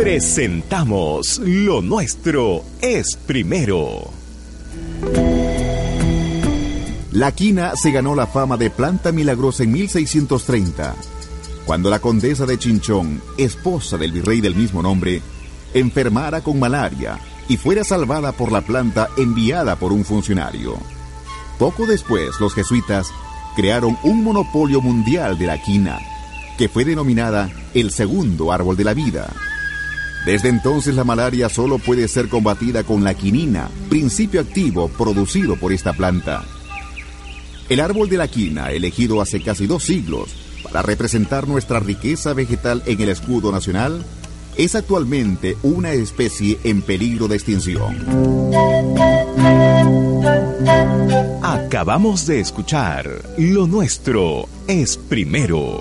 Presentamos Lo Nuestro es Primero. La quina se ganó la fama de planta milagrosa en 1630, cuando la condesa de Chinchón, esposa del virrey del mismo nombre, enfermara con malaria y fuera salvada por la planta enviada por un funcionario. Poco después, los jesuitas crearon un monopolio mundial de la quina, que fue denominada el segundo árbol de la vida. Desde entonces la malaria solo puede ser combatida con la quinina, principio activo producido por esta planta. El árbol de la quina, elegido hace casi dos siglos para representar nuestra riqueza vegetal en el escudo nacional, es actualmente una especie en peligro de extinción. Acabamos de escuchar Lo Nuestro es Primero.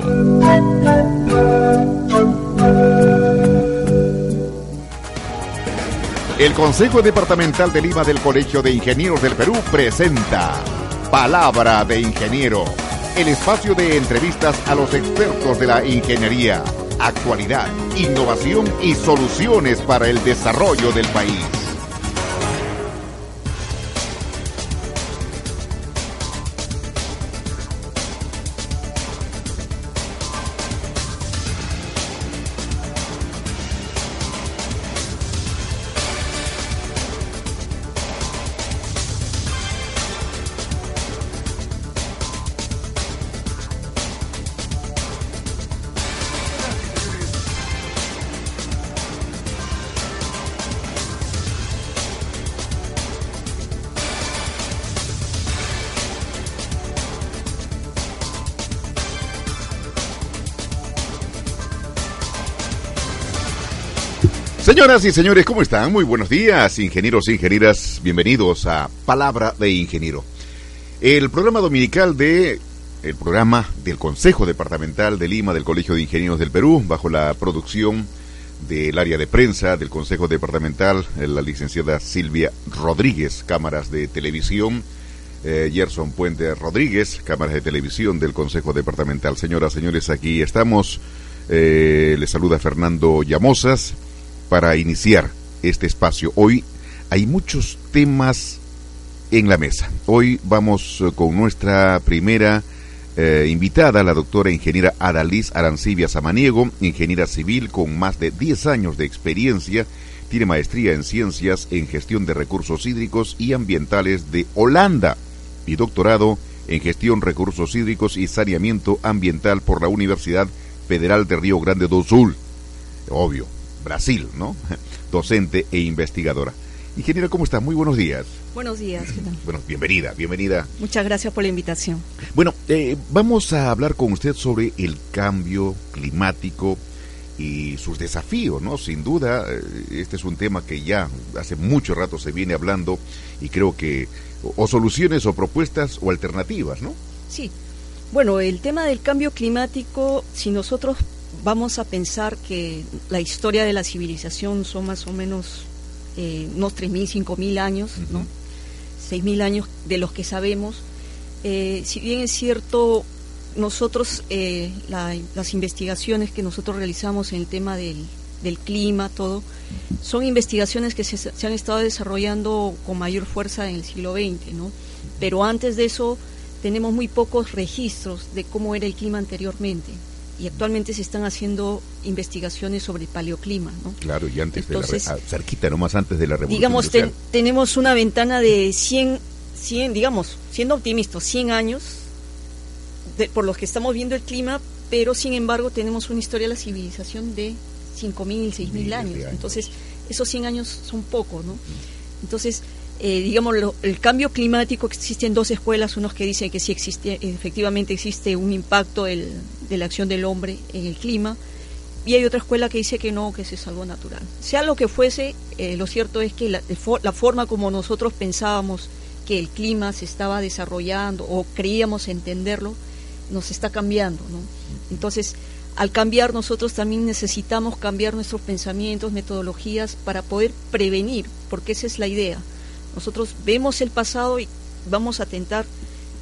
El Consejo Departamental de Lima del Colegio de Ingenieros del Perú presenta Palabra de Ingeniero, el espacio de entrevistas a los expertos de la ingeniería, actualidad, innovación y soluciones para el desarrollo del país. Señoras y señores, ¿cómo están? Muy buenos días, ingenieros e ingenieras. Bienvenidos a Palabra de Ingeniero. El programa dominical de el programa del Consejo Departamental de Lima del Colegio de Ingenieros del Perú, bajo la producción del área de prensa del Consejo Departamental, la licenciada Silvia Rodríguez, cámaras de televisión, eh, Gerson Puente Rodríguez, cámaras de televisión del Consejo Departamental. Señoras, señores, aquí estamos. Eh, les saluda Fernando Llamosas para iniciar este espacio. Hoy hay muchos temas en la mesa. Hoy vamos eh, con nuestra primera eh, invitada, la doctora ingeniera Adalís Arancibia Samaniego, ingeniera civil con más de 10 años de experiencia, tiene maestría en ciencias en gestión de recursos hídricos y ambientales de Holanda y doctorado en gestión recursos hídricos y saneamiento ambiental por la Universidad Federal de Río Grande do Sul. Obvio, Brasil, ¿no? Docente e investigadora. Ingeniera, ¿cómo está? Muy buenos días. Buenos días. Bueno, bienvenida, bienvenida. Muchas gracias por la invitación. Bueno, eh, vamos a hablar con usted sobre el cambio climático y sus desafíos, ¿no? Sin duda, eh, este es un tema que ya hace mucho rato se viene hablando y creo que o, soluciones o propuestas o alternativas, ¿no? Sí. Bueno, el tema del cambio climático, si nosotros vamos a pensar que la historia de la civilización son más o menos eh, unos 3.000, 5.000 años, ¿no? 6.000 años de los que sabemos. Eh, si bien es cierto, nosotros, eh, las investigaciones que nosotros realizamos en el tema del, del clima, todo, son investigaciones que se, se, han estado desarrollando con mayor fuerza en el siglo XX, ¿no? Pero antes de eso tenemos muy pocos registros de cómo era el clima anteriormente y actualmente se están haciendo investigaciones sobre el paleoclima. ¿no? Claro, y antes de la, ah, cerquita, nomás antes de la revolución Digamos, tenemos una ventana de 100, 100, digamos, siendo optimistas, 100 años por los que estamos viendo el clima, pero sin embargo tenemos una historia de la civilización de 5.000, 6.000 años. años. Entonces, esos 100 años son pocos, ¿no? Entonces, eh, digamos, el cambio climático, existen dos escuelas, unos que dicen que sí existe, efectivamente existe un impacto de la acción del hombre en el clima, y hay otra escuela que dice que no, que es algo natural. Sea lo que fuese, eh, lo cierto es que la, la, forma como nosotros pensábamos que el clima se estaba desarrollando o creíamos entenderlo, nos está cambiando. Entonces, al cambiar nosotros también necesitamos cambiar nuestros pensamientos, metodologías para poder prevenir, porque esa es la idea nosotros vemos el pasado y vamos a tentar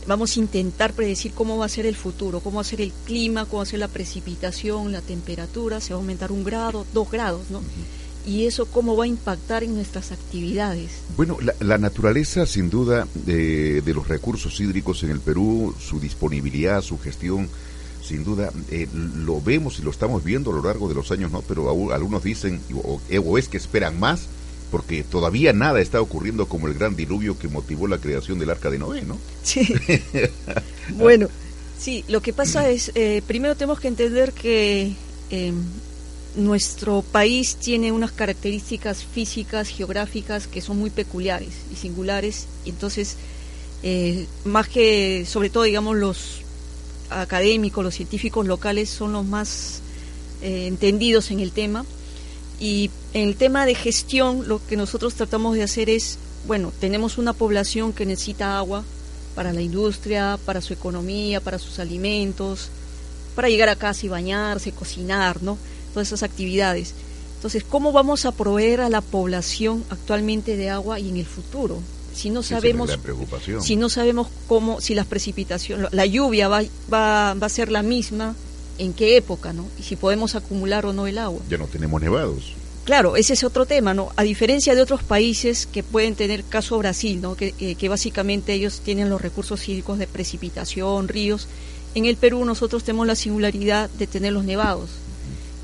vamos a intentar predecir cómo va a ser el futuro, cómo va a ser el clima, cómo va a ser la precipitación, la temperatura, se va a aumentar un grado, dos grados, ¿no? Y eso cómo va a impactar en nuestras actividades. Bueno, la, naturaleza sin duda de, los recursos hídricos en el Perú, su disponibilidad, su gestión, sin duda eh, lo vemos y lo estamos viendo a lo largo de los años, ¿no? Pero algunos dicen, o, o es que esperan más, porque todavía nada está ocurriendo como el gran diluvio que motivó la creación del arca de Noé, ¿no? Sí. bueno, sí, lo que pasa es, eh, primero tenemos que entender que eh, nuestro país tiene unas características físicas, geográficas que son muy peculiares y singulares, y entonces, eh, más que, sobre todo, digamos, los académicos, los científicos locales son los más entendidos en el tema y en el tema de gestión, lo que nosotros tratamos de hacer es, bueno, tenemos una población que necesita agua para la industria, para su economía, para sus alimentos, para llegar a casa y bañarse, cocinar, ¿no? Todas esas actividades. Entonces, ¿cómo vamos a proveer a la población actualmente de agua y en el futuro? Si no sabemos, si no sabemos cómo, si las precipitaciones, la lluvia va, va, va a ser la misma, en qué época, ¿no? Y si podemos acumular o no el agua. Ya no tenemos nevados. Claro, ese es otro tema, ¿no? A diferencia de otros países que pueden tener, caso Brasil, ¿no? Que, eh, que básicamente ellos tienen los recursos hídricos de precipitación, ríos. En el Perú nosotros tenemos la singularidad de tener los nevados.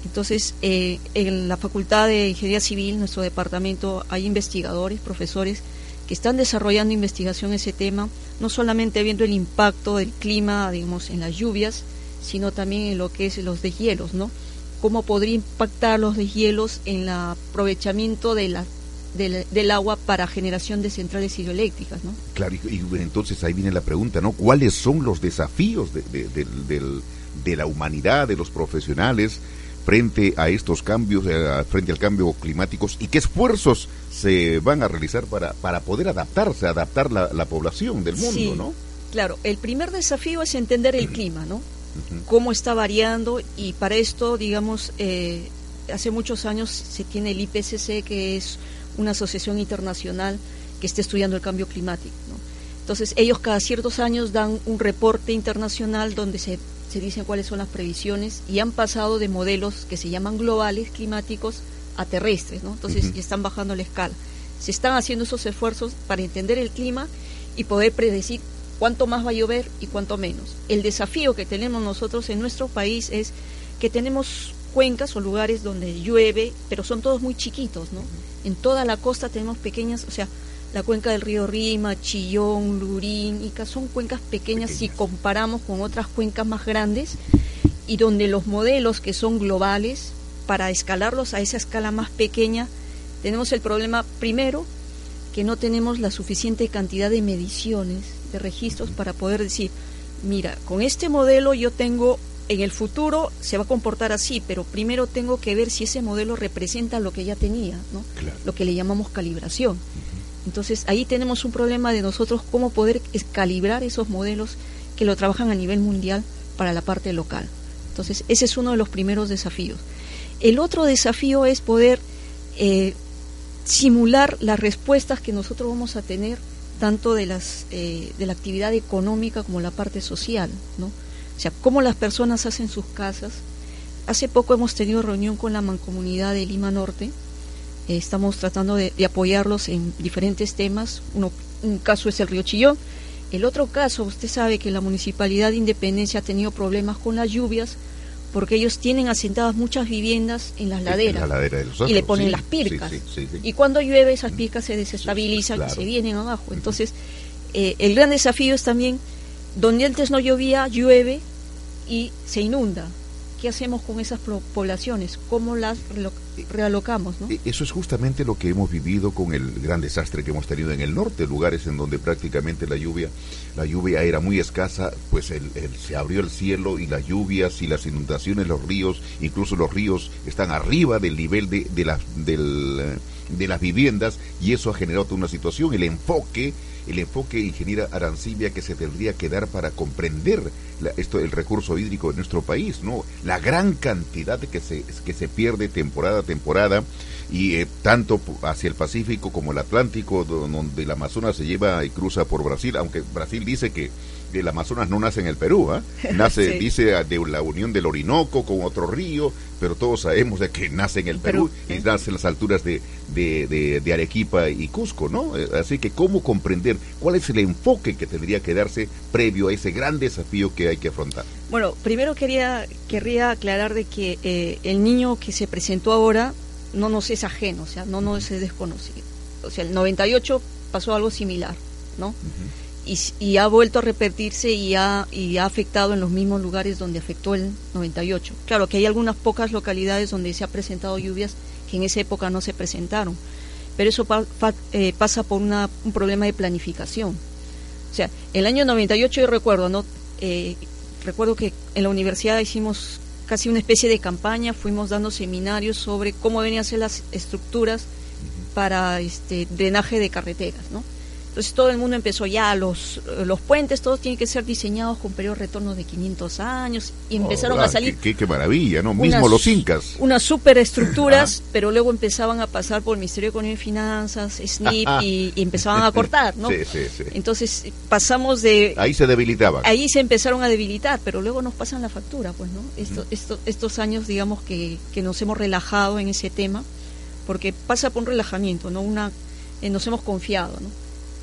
Entonces, eh, en la Facultad de Ingeniería Civil, nuestro departamento, hay investigadores, profesores que están desarrollando investigación en ese tema, no solamente viendo el impacto del clima, digamos, en las lluvias, sino también en lo que es los deshielos, ¿no? Cómo podría impactar los deshielos en el aprovechamiento de la, del, agua para generación de centrales hidroeléctricas, ¿no? Claro, y, entonces ahí viene la pregunta, ¿no? ¿Cuáles son los desafíos de, de la humanidad, de los profesionales, frente a estos cambios, eh, frente al cambio climático y qué esfuerzos se van a realizar para, para poder adaptarse, adaptar la, la población del mundo, sí, ¿no? Claro, el primer desafío es entender el clima, ¿no? Cómo está variando y para esto, digamos, eh, hace muchos años se tiene el IPCC, que es una asociación internacional que está estudiando el cambio climático. Entonces, ellos cada ciertos años dan un reporte internacional donde se, se dicen cuáles son las previsiones y han pasado de modelos que se llaman globales climáticos a terrestres, ¿no? Entonces, ya están bajando la escala. Se están haciendo esos esfuerzos para entender el clima y poder predecir cuánto más va a llover y cuánto menos. El desafío que tenemos nosotros en nuestro país es que tenemos cuencas o lugares donde llueve, pero son todos muy chiquitos, ¿no? En toda la costa tenemos pequeñas, o sea, la cuenca del río Rima, Chillón, Lurín, Ica, son cuencas pequeñas, si comparamos con otras cuencas más grandes y donde los modelos que son globales, para escalarlos a esa escala más pequeña, tenemos el problema primero que no tenemos la suficiente cantidad de mediciones de registros para poder decir, mira, con este modelo yo tengo, en el futuro se va a comportar así, pero primero tengo que ver si ese modelo representa lo que ya tenía, ¿no? Lo que le llamamos calibración. Entonces ahí tenemos un problema de nosotros cómo poder calibrar esos modelos que lo trabajan a nivel mundial para la parte local. Entonces ese es uno de los primeros desafíos. El otro desafío es poder eh, simular las respuestas que nosotros vamos a tener tanto de, las, eh, de la actividad económica como la parte social, ¿no? O sea, cómo las personas hacen sus casas. Hace poco hemos tenido reunión con la mancomunidad de Lima Norte. Eh, estamos tratando de, apoyarlos en diferentes temas. Uno, un caso es el río Chillón. El otro caso, usted sabe que la Municipalidad de Independencia ha tenido problemas con las lluvias porque ellos tienen asentadas muchas viviendas en las laderas y le ponen las pircas. y cuando llueve esas pircas se desestabilizan y se vienen abajo. Entonces, eh, el gran desafío es también, donde antes no llovía, llueve y se inunda. ¿Qué hacemos con esas poblaciones? ¿Cómo las realocamos? E, eso es justamente lo que hemos vivido con el gran desastre que hemos tenido en el norte, lugares en donde prácticamente la lluvia, la lluvia era muy escasa, pues se abrió el cielo y las lluvias y las inundaciones, los ríos, incluso los ríos están arriba del nivel de, de, del, de las viviendas y eso ha generado toda una situación. El enfoque el enfoque ingeniera Arancibia que se tendría que dar para comprender esto el recurso hídrico de nuestro país, ¿no? La gran cantidad que se, que se pierde temporada a temporada y eh, tanto hacia el Pacífico como el Atlántico, donde el Amazonas se lleva y cruza por Brasil, aunque Brasil dice que el Amazonas no nace en el Perú, ¿ah? nace, dice, de la unión del Orinoco con otro río, pero todos sabemos de que nace en el Perú, y nace en las alturas de, de, de, Arequipa y Cusco, ¿no? Eh, así que, ¿cómo comprender cuál es el enfoque que tendría que darse previo a ese gran desafío que hay que afrontar? Bueno, primero quería, querría aclarar de que eh, el niño que se presentó ahora no nos es ajeno, o sea, no nos es desconocido. O sea, el 98 pasó algo similar, ¿no? Y, ha vuelto a repetirse y ha, afectado en los mismos lugares donde afectó el 98. Claro que hay algunas pocas localidades donde se ha presentado lluvias que en esa época no se presentaron, pero eso eh, pasa por un problema de planificación. O sea, el año 98 yo recuerdo, ¿no? Eh, recuerdo que en la universidad hicimos casi una especie de campaña, fuimos dando seminarios sobre cómo venían a ser las estructuras para este drenaje de carreteras, ¿no? Entonces todo el mundo empezó ya, los, los puentes, todos tienen que ser diseñados con periodo de retorno de 500 años y empezaron a salir... Qué, qué, maravilla, ¿no? Mismo los incas. Unas superestructuras, pero luego empezaban a pasar por el Ministerio de Economía y Finanzas, SNIP, y, empezaban a cortar, ¿no? Sí, sí, sí. Entonces pasamos de... Ahí se debilitaban. Ahí se empezaron a debilitar, pero luego nos pasan la factura, pues, ¿no? Esto, esto, estos años, digamos, que, que nos hemos relajado en ese tema, porque pasa por un relajamiento, ¿no? Una, eh, nos hemos confiado, ¿no?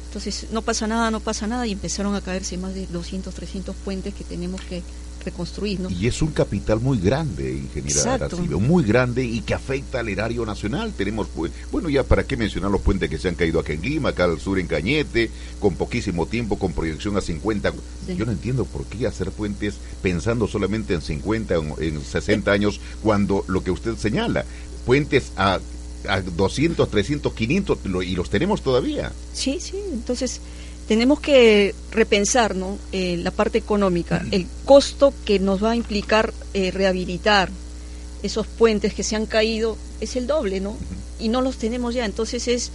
Entonces, no pasa nada, no pasa nada, y empezaron a caerse más de 200, 300 puentes que tenemos que reconstruir. ¿no? Y es un capital muy grande, ingeniera Aracibio, muy grande y que afecta al erario nacional. Tenemos, pues, bueno, ya para qué mencionar los puentes que se han caído aquí en Lima, acá al sur en Cañete, con poquísimo tiempo, con proyección a 50. Yo no entiendo por qué hacer puentes pensando solamente en 50, en, en 60 años, cuando lo que usted señala, puentes a a 200, 300, 500 y los tenemos todavía. Sí, sí, entonces tenemos que repensar ¿no? Eh, la parte económica, el costo que nos va a implicar eh, rehabilitar esos puentes que se han caído es el doble, ¿no? Y no los tenemos ya, entonces es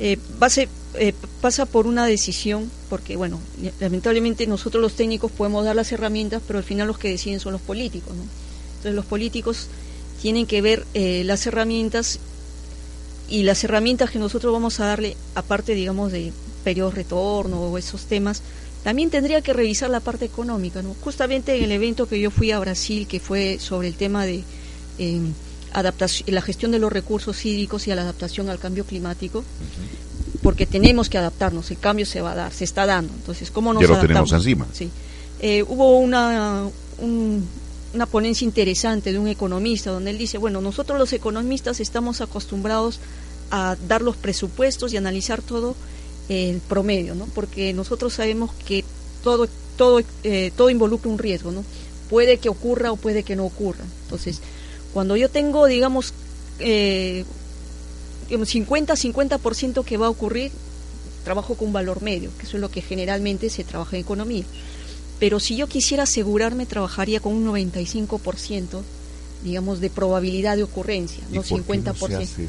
eh, base, eh, pasa por una decisión, porque bueno, lamentablemente nosotros los técnicos podemos dar las herramientas, pero al final los que deciden son los políticos, ¿no? Entonces los políticos tienen que ver las herramientas y las herramientas que nosotros vamos a darle, aparte, digamos, de periodo de retorno o esos temas, también tendría que revisar la parte económica. ¿no? Justamente en el evento que yo fui a Brasil, que fue sobre el tema de eh, adaptación, la gestión de los recursos hídricos y a la adaptación al cambio climático, porque tenemos que adaptarnos, el cambio se va a dar, se está dando. Entonces, ¿cómo nos ya lo adaptamos? tenemos encima. Sí. Eh, hubo una, una ponencia interesante de un economista donde él dice, bueno, nosotros los economistas estamos acostumbrados a dar los presupuestos y analizar todo en promedio, ¿no? Porque nosotros sabemos que todo todo eh, todo involucra un riesgo, ¿no? Puede que ocurra o puede que no ocurra. Entonces, cuando yo tengo, digamos, eh, 50-50% que va a ocurrir, trabajo con un valor medio, que eso es lo que generalmente se trabaja en economía. Pero si yo quisiera asegurarme, trabajaría con un 95% digamos, de probabilidad de ocurrencia, no 50%. Por qué eso,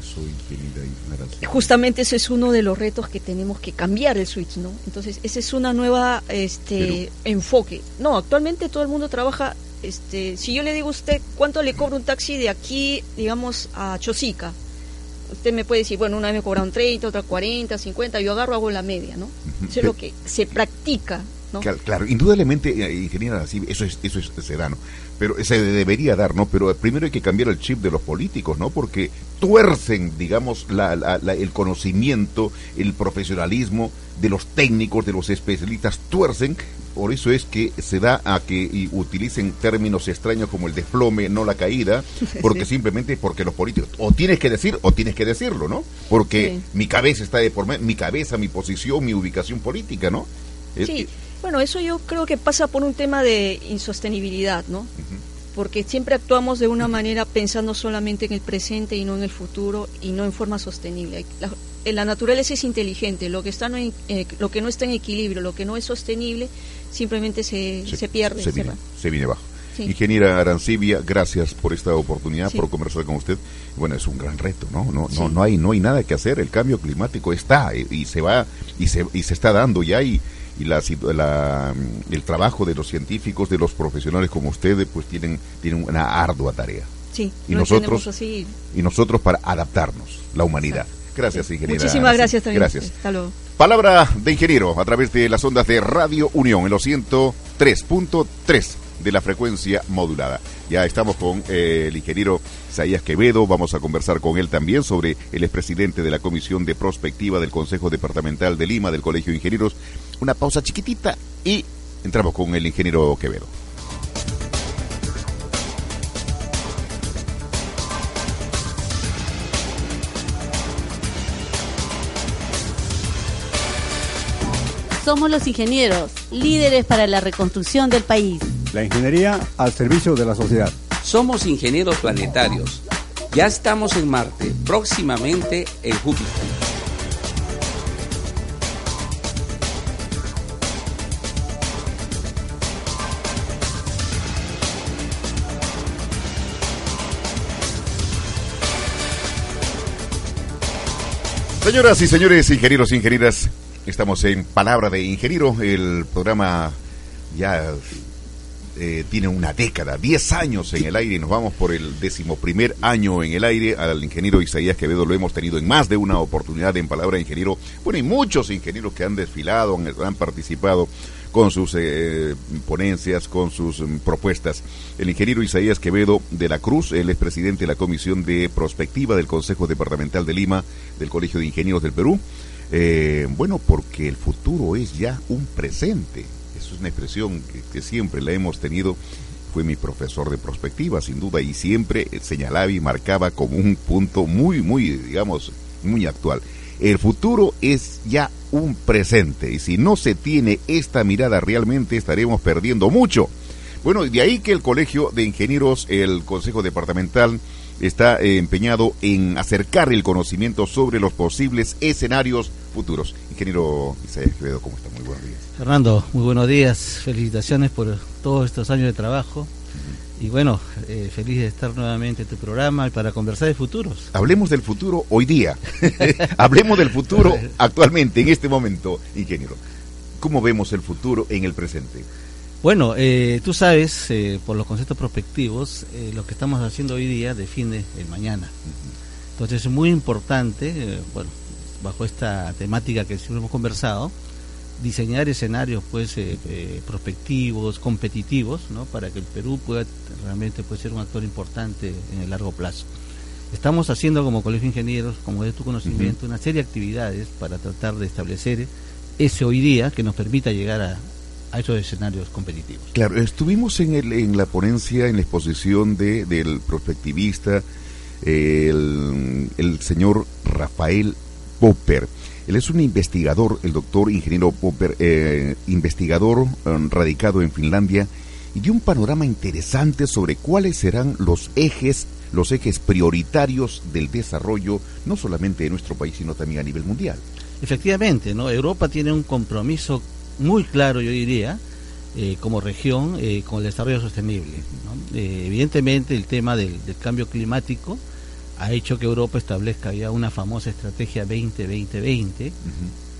Justamente ese es uno de los retos que tenemos que cambiar el switch, ¿no? Entonces, ese es una nueva este enfoque. No, actualmente todo el mundo trabaja este, si yo le digo a usted cuánto le cobra un taxi de aquí, digamos, a Chosica, usted me puede decir, bueno, una vez me cobraron 30, otra 40, 50, yo agarro, hago la media, ¿no? Eso es lo que se practica Claro, indudablemente, eh, ingeniera, eso es, eso es, se da, ¿no? Pero se debería dar, ¿no? Pero primero hay que cambiar el chip de los políticos, ¿no? Porque tuercen, digamos, el conocimiento, el profesionalismo de los técnicos, de los especialistas, tuercen. Por eso es que se da a que utilicen términos extraños como el desplome, no la caída, porque simplemente porque los políticos, o tienes que decir, o tienes que decirlo, ¿no? Porque mi cabeza está de por mi cabeza, mi posición, mi ubicación política, ¿no? Sí. Bueno, eso yo creo que pasa por un tema de insostenibilidad, ¿no? Porque siempre actuamos de una manera pensando solamente en el presente y no en el futuro y no en forma sostenible. La, la naturaleza es inteligente, lo que, está no, eh, lo que no está en equilibrio, lo que no es sostenible, simplemente se, se, pierde. Se, viene, se viene abajo. Ingeniera Arancibia, gracias por esta oportunidad, por conversar con usted. Bueno, es un gran reto, ¿no? No, no, no hay, no hay nada que hacer. El cambio climático está y, y se va y se, y se está dando ya y y la, la, el trabajo de los científicos, de los profesionales como ustedes, pues tienen, tienen una ardua tarea. Sí, y nosotros y nosotros para adaptarnos, la humanidad. Gracias, ingeniera. Muchísimas gracias también. Gracias. Hasta luego. Palabra de ingeniero a través de las ondas de Radio Unión en los 103.3 de la frecuencia modulada. Ya estamos con eh, el ingeniero Isaías Quevedo, vamos a conversar con él también sobre el expresidente de la Comisión de Prospectiva del Consejo Departamental de Lima, del Colegio de Ingenieros. Una pausa chiquitita y entramos con el ingeniero Quevedo. Somos los ingenieros, líderes para la reconstrucción del país. La ingeniería al servicio de la sociedad. Somos ingenieros planetarios. Ya estamos en Marte, próximamente en Júpiter. Señoras y señores, ingenieros e ingenieras, Estamos en Palabra de Ingeniero, el programa ya eh, tiene una década, 10 años en el aire nos vamos por el decimoprimer año en el aire. Al ingeniero Isaías Quevedo lo hemos tenido en más de una oportunidad en Palabra de Ingeniero. Bueno, y muchos ingenieros que han desfilado, han, participado con sus eh, ponencias, con sus mm, propuestas. El ingeniero Isaías Quevedo de la Cruz, él es presidente de la Comisión de Prospectiva del Consejo Departamental de Lima del Colegio de Ingenieros del Perú. Eh, bueno, porque el futuro es ya un presente. Es una expresión que, siempre la hemos tenido. Fue mi profesor de prospectiva, sin duda, y siempre señalaba y marcaba como un punto muy, muy, digamos, muy actual. El futuro es ya un presente, y si no se tiene esta mirada realmente estaremos perdiendo mucho. Bueno, de ahí que el Colegio de Ingenieros, el Consejo Departamental, está eh, empeñado en acercar el conocimiento sobre los posibles escenarios futuros. Ingeniero Isaías Quevedo, ¿cómo está? Muy buenos días. Fernando, muy buenos días. Felicitaciones por todos estos años de trabajo. Y bueno, eh, feliz de estar nuevamente en tu programa y para conversar de futuros. Hablemos del futuro hoy día. Hablemos del futuro actualmente, en este momento, ingeniero. ¿Cómo vemos el futuro en el presente? Bueno, eh, tú sabes, eh, por los conceptos prospectivos, eh, lo que estamos haciendo hoy día define el mañana. Entonces es muy importante, bueno, bajo esta temática que siempre hemos conversado, diseñar escenarios pues prospectivos, competitivos, ¿no? para que el Perú pueda realmente puede ser un actor importante en el largo plazo. Estamos haciendo como Colegio de Ingenieros, como de tu conocimiento, una serie de actividades para tratar de establecer ese hoy día que nos permita llegar a, a esos escenarios competitivos. Claro, estuvimos en, el, en la ponencia, en la exposición de, del prospectivista, el, el señor Rafael Popper. Él es un investigador, el doctor ingeniero Popper, eh, investigador um, radicado en Finlandia, y dio un panorama interesante sobre cuáles serán los ejes, los ejes prioritarios del desarrollo, no solamente de nuestro país, sino también a nivel mundial. Efectivamente, ¿no? Europa tiene un compromiso muy claro, yo diría, eh, como región eh, con el desarrollo sostenible. Eh, evidentemente el tema del, cambio climático ha hecho que Europa establezca ya una famosa estrategia 20-20-20,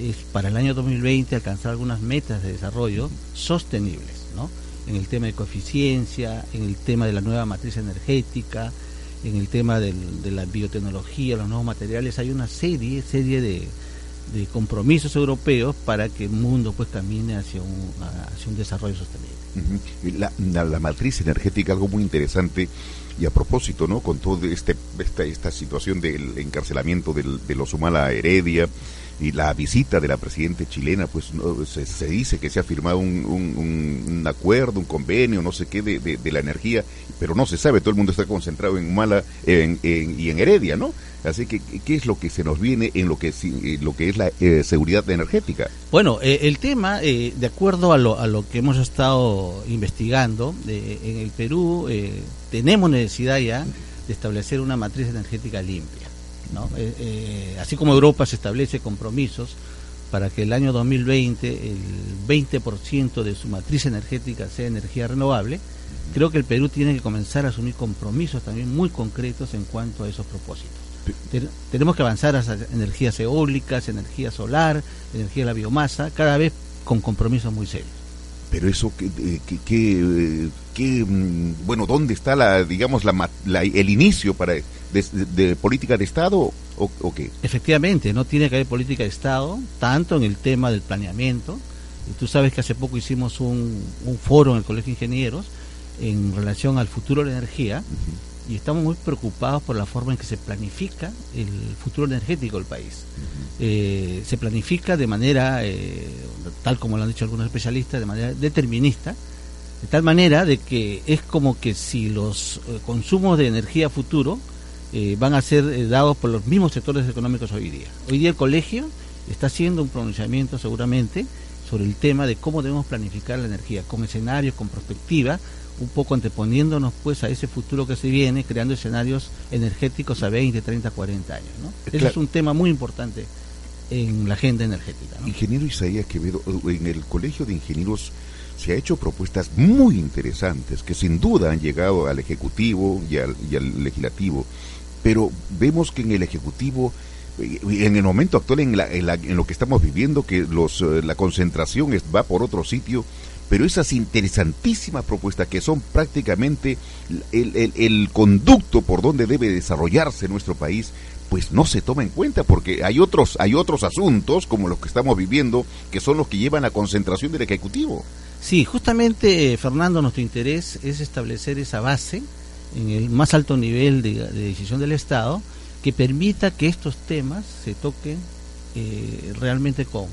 es para el año 2020 alcanzar algunas metas de desarrollo sostenibles, ¿no? en el tema de coeficiencia, en el tema de la nueva matriz energética, en el tema de la biotecnología, los nuevos materiales, hay una serie, serie de, de compromisos europeos para que el mundo pues camine hacia un, hacia un desarrollo sostenible. la, la, matriz energética, algo muy interesante, y a propósito, ¿no? Con toda este, esta, esta situación del encarcelamiento del, de los Humala Heredia, y la visita de la presidenta chilena, pues se, dice que se ha firmado un, un, acuerdo, un convenio, no sé qué, de, de, la energía, pero no se sabe, todo el mundo está concentrado en Mala en, y en Heredia, ¿no? Así que, ¿qué es lo que se nos viene en lo que, lo que es la eh, seguridad energética? Bueno, eh, el tema, eh, de acuerdo a lo, a lo que hemos estado investigando, en el Perú tenemos necesidad ya de establecer una matriz energética limpia. Eh, eh, así como Europa se establece compromisos para que el año 2020 el 20% de su matriz energética sea energía renovable, creo que el Perú tiene que comenzar a asumir compromisos también muy concretos en cuanto a esos propósitos. tenemos que avanzar hacia energías eólicas, energía solar, energía de la biomasa, cada vez con compromisos muy serios. Pero eso, que, que, que, mm, bueno, ¿dónde está la, digamos, la, el inicio para de, de política de Estado o, o, qué? Efectivamente, no tiene que haber política de Estado, tanto en el tema del planeamiento. Y tú sabes que hace poco hicimos un, un foro en el Colegio de Ingenieros en relación al futuro de la energía uh -huh. y estamos muy preocupados por la forma en que se planifica el futuro energético del país. Uh -huh. eh, se planifica de manera, eh, tal como lo han dicho algunos especialistas, de manera determinista, de tal manera de que es como que si los eh, consumos de energía futuro eh, van a ser eh, dados por los mismos sectores económicos hoy día. Hoy día el colegio está haciendo un pronunciamiento seguramente sobre el tema de cómo debemos planificar la energía, con escenarios, con perspectiva, un poco anteponiéndonos pues a ese futuro que se viene, creando escenarios energéticos a 20, 30, 40 años. ¿no? Claro. Ese es un tema muy importante en la agenda energética. ¿no? Ingeniero Isaías Quevedo, en el Colegio de Ingenieros se ha hecho propuestas muy interesantes que sin duda han llegado al Ejecutivo y al, y al Legislativo, pero vemos que en el Ejecutivo en el momento actual en, la, en, la, en, lo que estamos viviendo que los, uh, la concentración es, va por otro sitio pero esas interesantísimas propuestas que son prácticamente el, el, conducto por donde debe desarrollarse nuestro país pues no se toma en cuenta porque hay otros hay otros asuntos como los que estamos viviendo que son los que llevan a concentración del ejecutivo. Sí justamente Fernando nuestro interés es establecer esa base en el más alto nivel de, de decisión del Estado que permita que estos temas se toquen eh, realmente con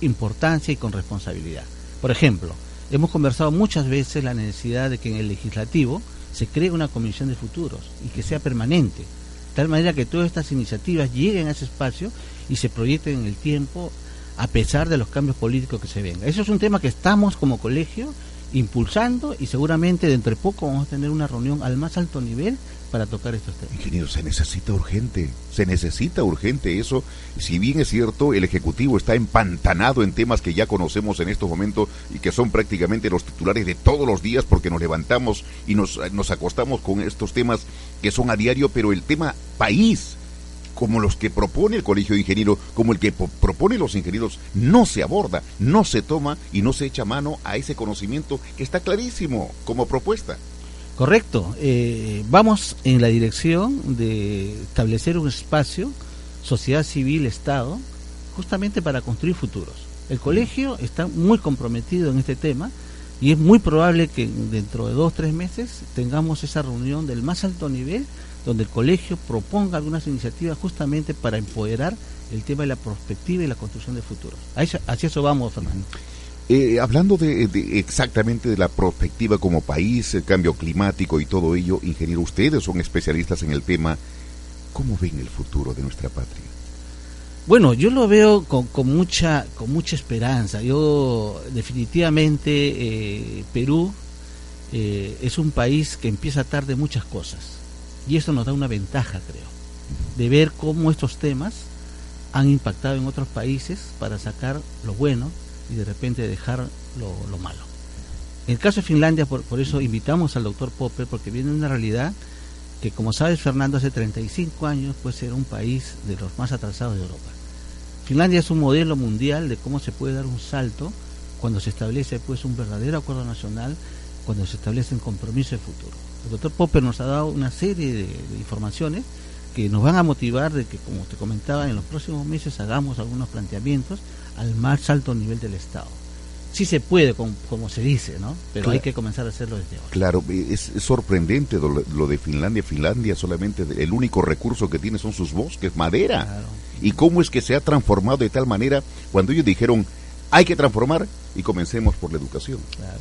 importancia y con responsabilidad. Por ejemplo, hemos conversado muchas veces la necesidad de que en el legislativo se cree una comisión de futuros y que sea permanente, de tal manera que todas estas iniciativas lleguen a ese espacio y se proyecten en el tiempo a pesar de los cambios políticos que se vengan. Eso es un tema que estamos como colegio impulsando y seguramente dentro de poco vamos a tener una reunión al más alto nivel para tocar estos temas. Ingeniero, se necesita urgente, se necesita urgente eso. Si bien es cierto, el Ejecutivo está empantanado en temas que ya conocemos en estos momentos y que son prácticamente los titulares de todos los días porque nos levantamos y nos, nos acostamos con estos temas que son a diario, pero el tema país, como los que propone el Colegio de Ingenieros, como el que propone los ingenieros, no se aborda, no se toma y no se echa mano a ese conocimiento que está clarísimo como propuesta. Correcto. Eh, vamos en la dirección de establecer un espacio, sociedad civil, Estado, justamente para construir futuros. El colegio está muy comprometido en este tema y es muy probable que dentro de dos, tres meses tengamos esa reunión del más alto nivel donde el colegio proponga algunas iniciativas justamente para empoderar el tema de la perspectiva y la construcción de futuros. Hacia eso vamos, Fernando. Eh, hablando de, de, exactamente de la perspectiva como país, el cambio climático y todo ello, ingeniero, ustedes son especialistas en el tema. ¿Cómo ven el futuro de nuestra patria? Bueno, yo lo veo con, con mucha con mucha esperanza. Yo definitivamente eh, Perú eh, es un país que empieza tarde muchas cosas y eso nos da una ventaja, creo, de ver cómo estos temas han impactado en otros países para sacar lo bueno y de repente dejar lo, lo malo. En el caso de Finlandia, por, eso invitamos al doctor Popper, porque viene una realidad que, como sabes, Fernando, hace 35 años puede ser un país de los más atrasados de Europa. Finlandia es un modelo mundial de cómo se puede dar un salto cuando se establece pues un verdadero acuerdo nacional, cuando se establecen compromisos de futuro. El doctor Popper nos ha dado una serie de, de informaciones que nos van a motivar de que, como te comentaba, en los próximos meses hagamos algunos planteamientos al más alto nivel del Estado. Sí se puede, como, como se dice, ¿no? Pero claro. hay que comenzar a hacerlo desde ahora. Claro, es, es sorprendente lo, lo, de Finlandia. Finlandia solamente el único recurso que tiene son sus bosques, madera. Claro. Y cómo es que se ha transformado de tal manera cuando ellos dijeron hay que transformar y comencemos por la educación. Claro.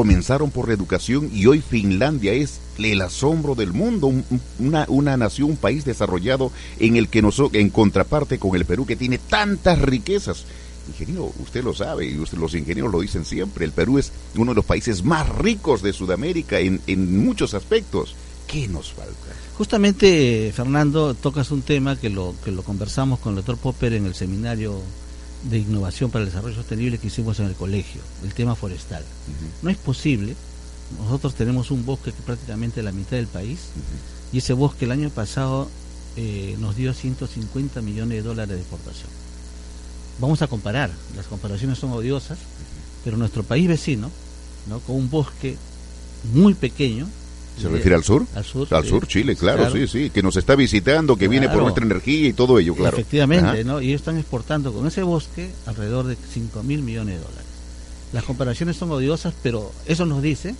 Comenzaron por la educación y hoy Finlandia es el asombro del mundo, un, una, una nación, un país desarrollado en el que nos, en contraparte con el Perú que tiene tantas riquezas ingeniero, usted lo sabe y usted, los ingenieros lo dicen siempre, el Perú es uno de los países más ricos de Sudamérica en, en muchos aspectos. ¿Qué nos falta? Justamente, Fernando, tocas un tema que lo, que lo conversamos con el doctor Popper en el seminario de innovación para el desarrollo sostenible que hicimos en el colegio, el tema forestal. Uh -huh. No es posible, nosotros tenemos un bosque que prácticamente la mitad del país, uh -huh. y ese bosque el año pasado eh, nos dio 150 millones de dólares de exportación vamos a comparar, las comparaciones son odiosas, pero nuestro país vecino, ¿no? con un bosque muy pequeño, ¿Se refiere al sur? Al sur. Al sí. sur, Chile, claro, sí, sí, que nos está visitando, que viene por nuestra energía y todo ello, claro. Efectivamente, Ajá. ¿no? Y ellos están exportando con ese bosque alrededor de 5 mil millones de dólares. Las comparaciones son odiosas, pero eso nos dice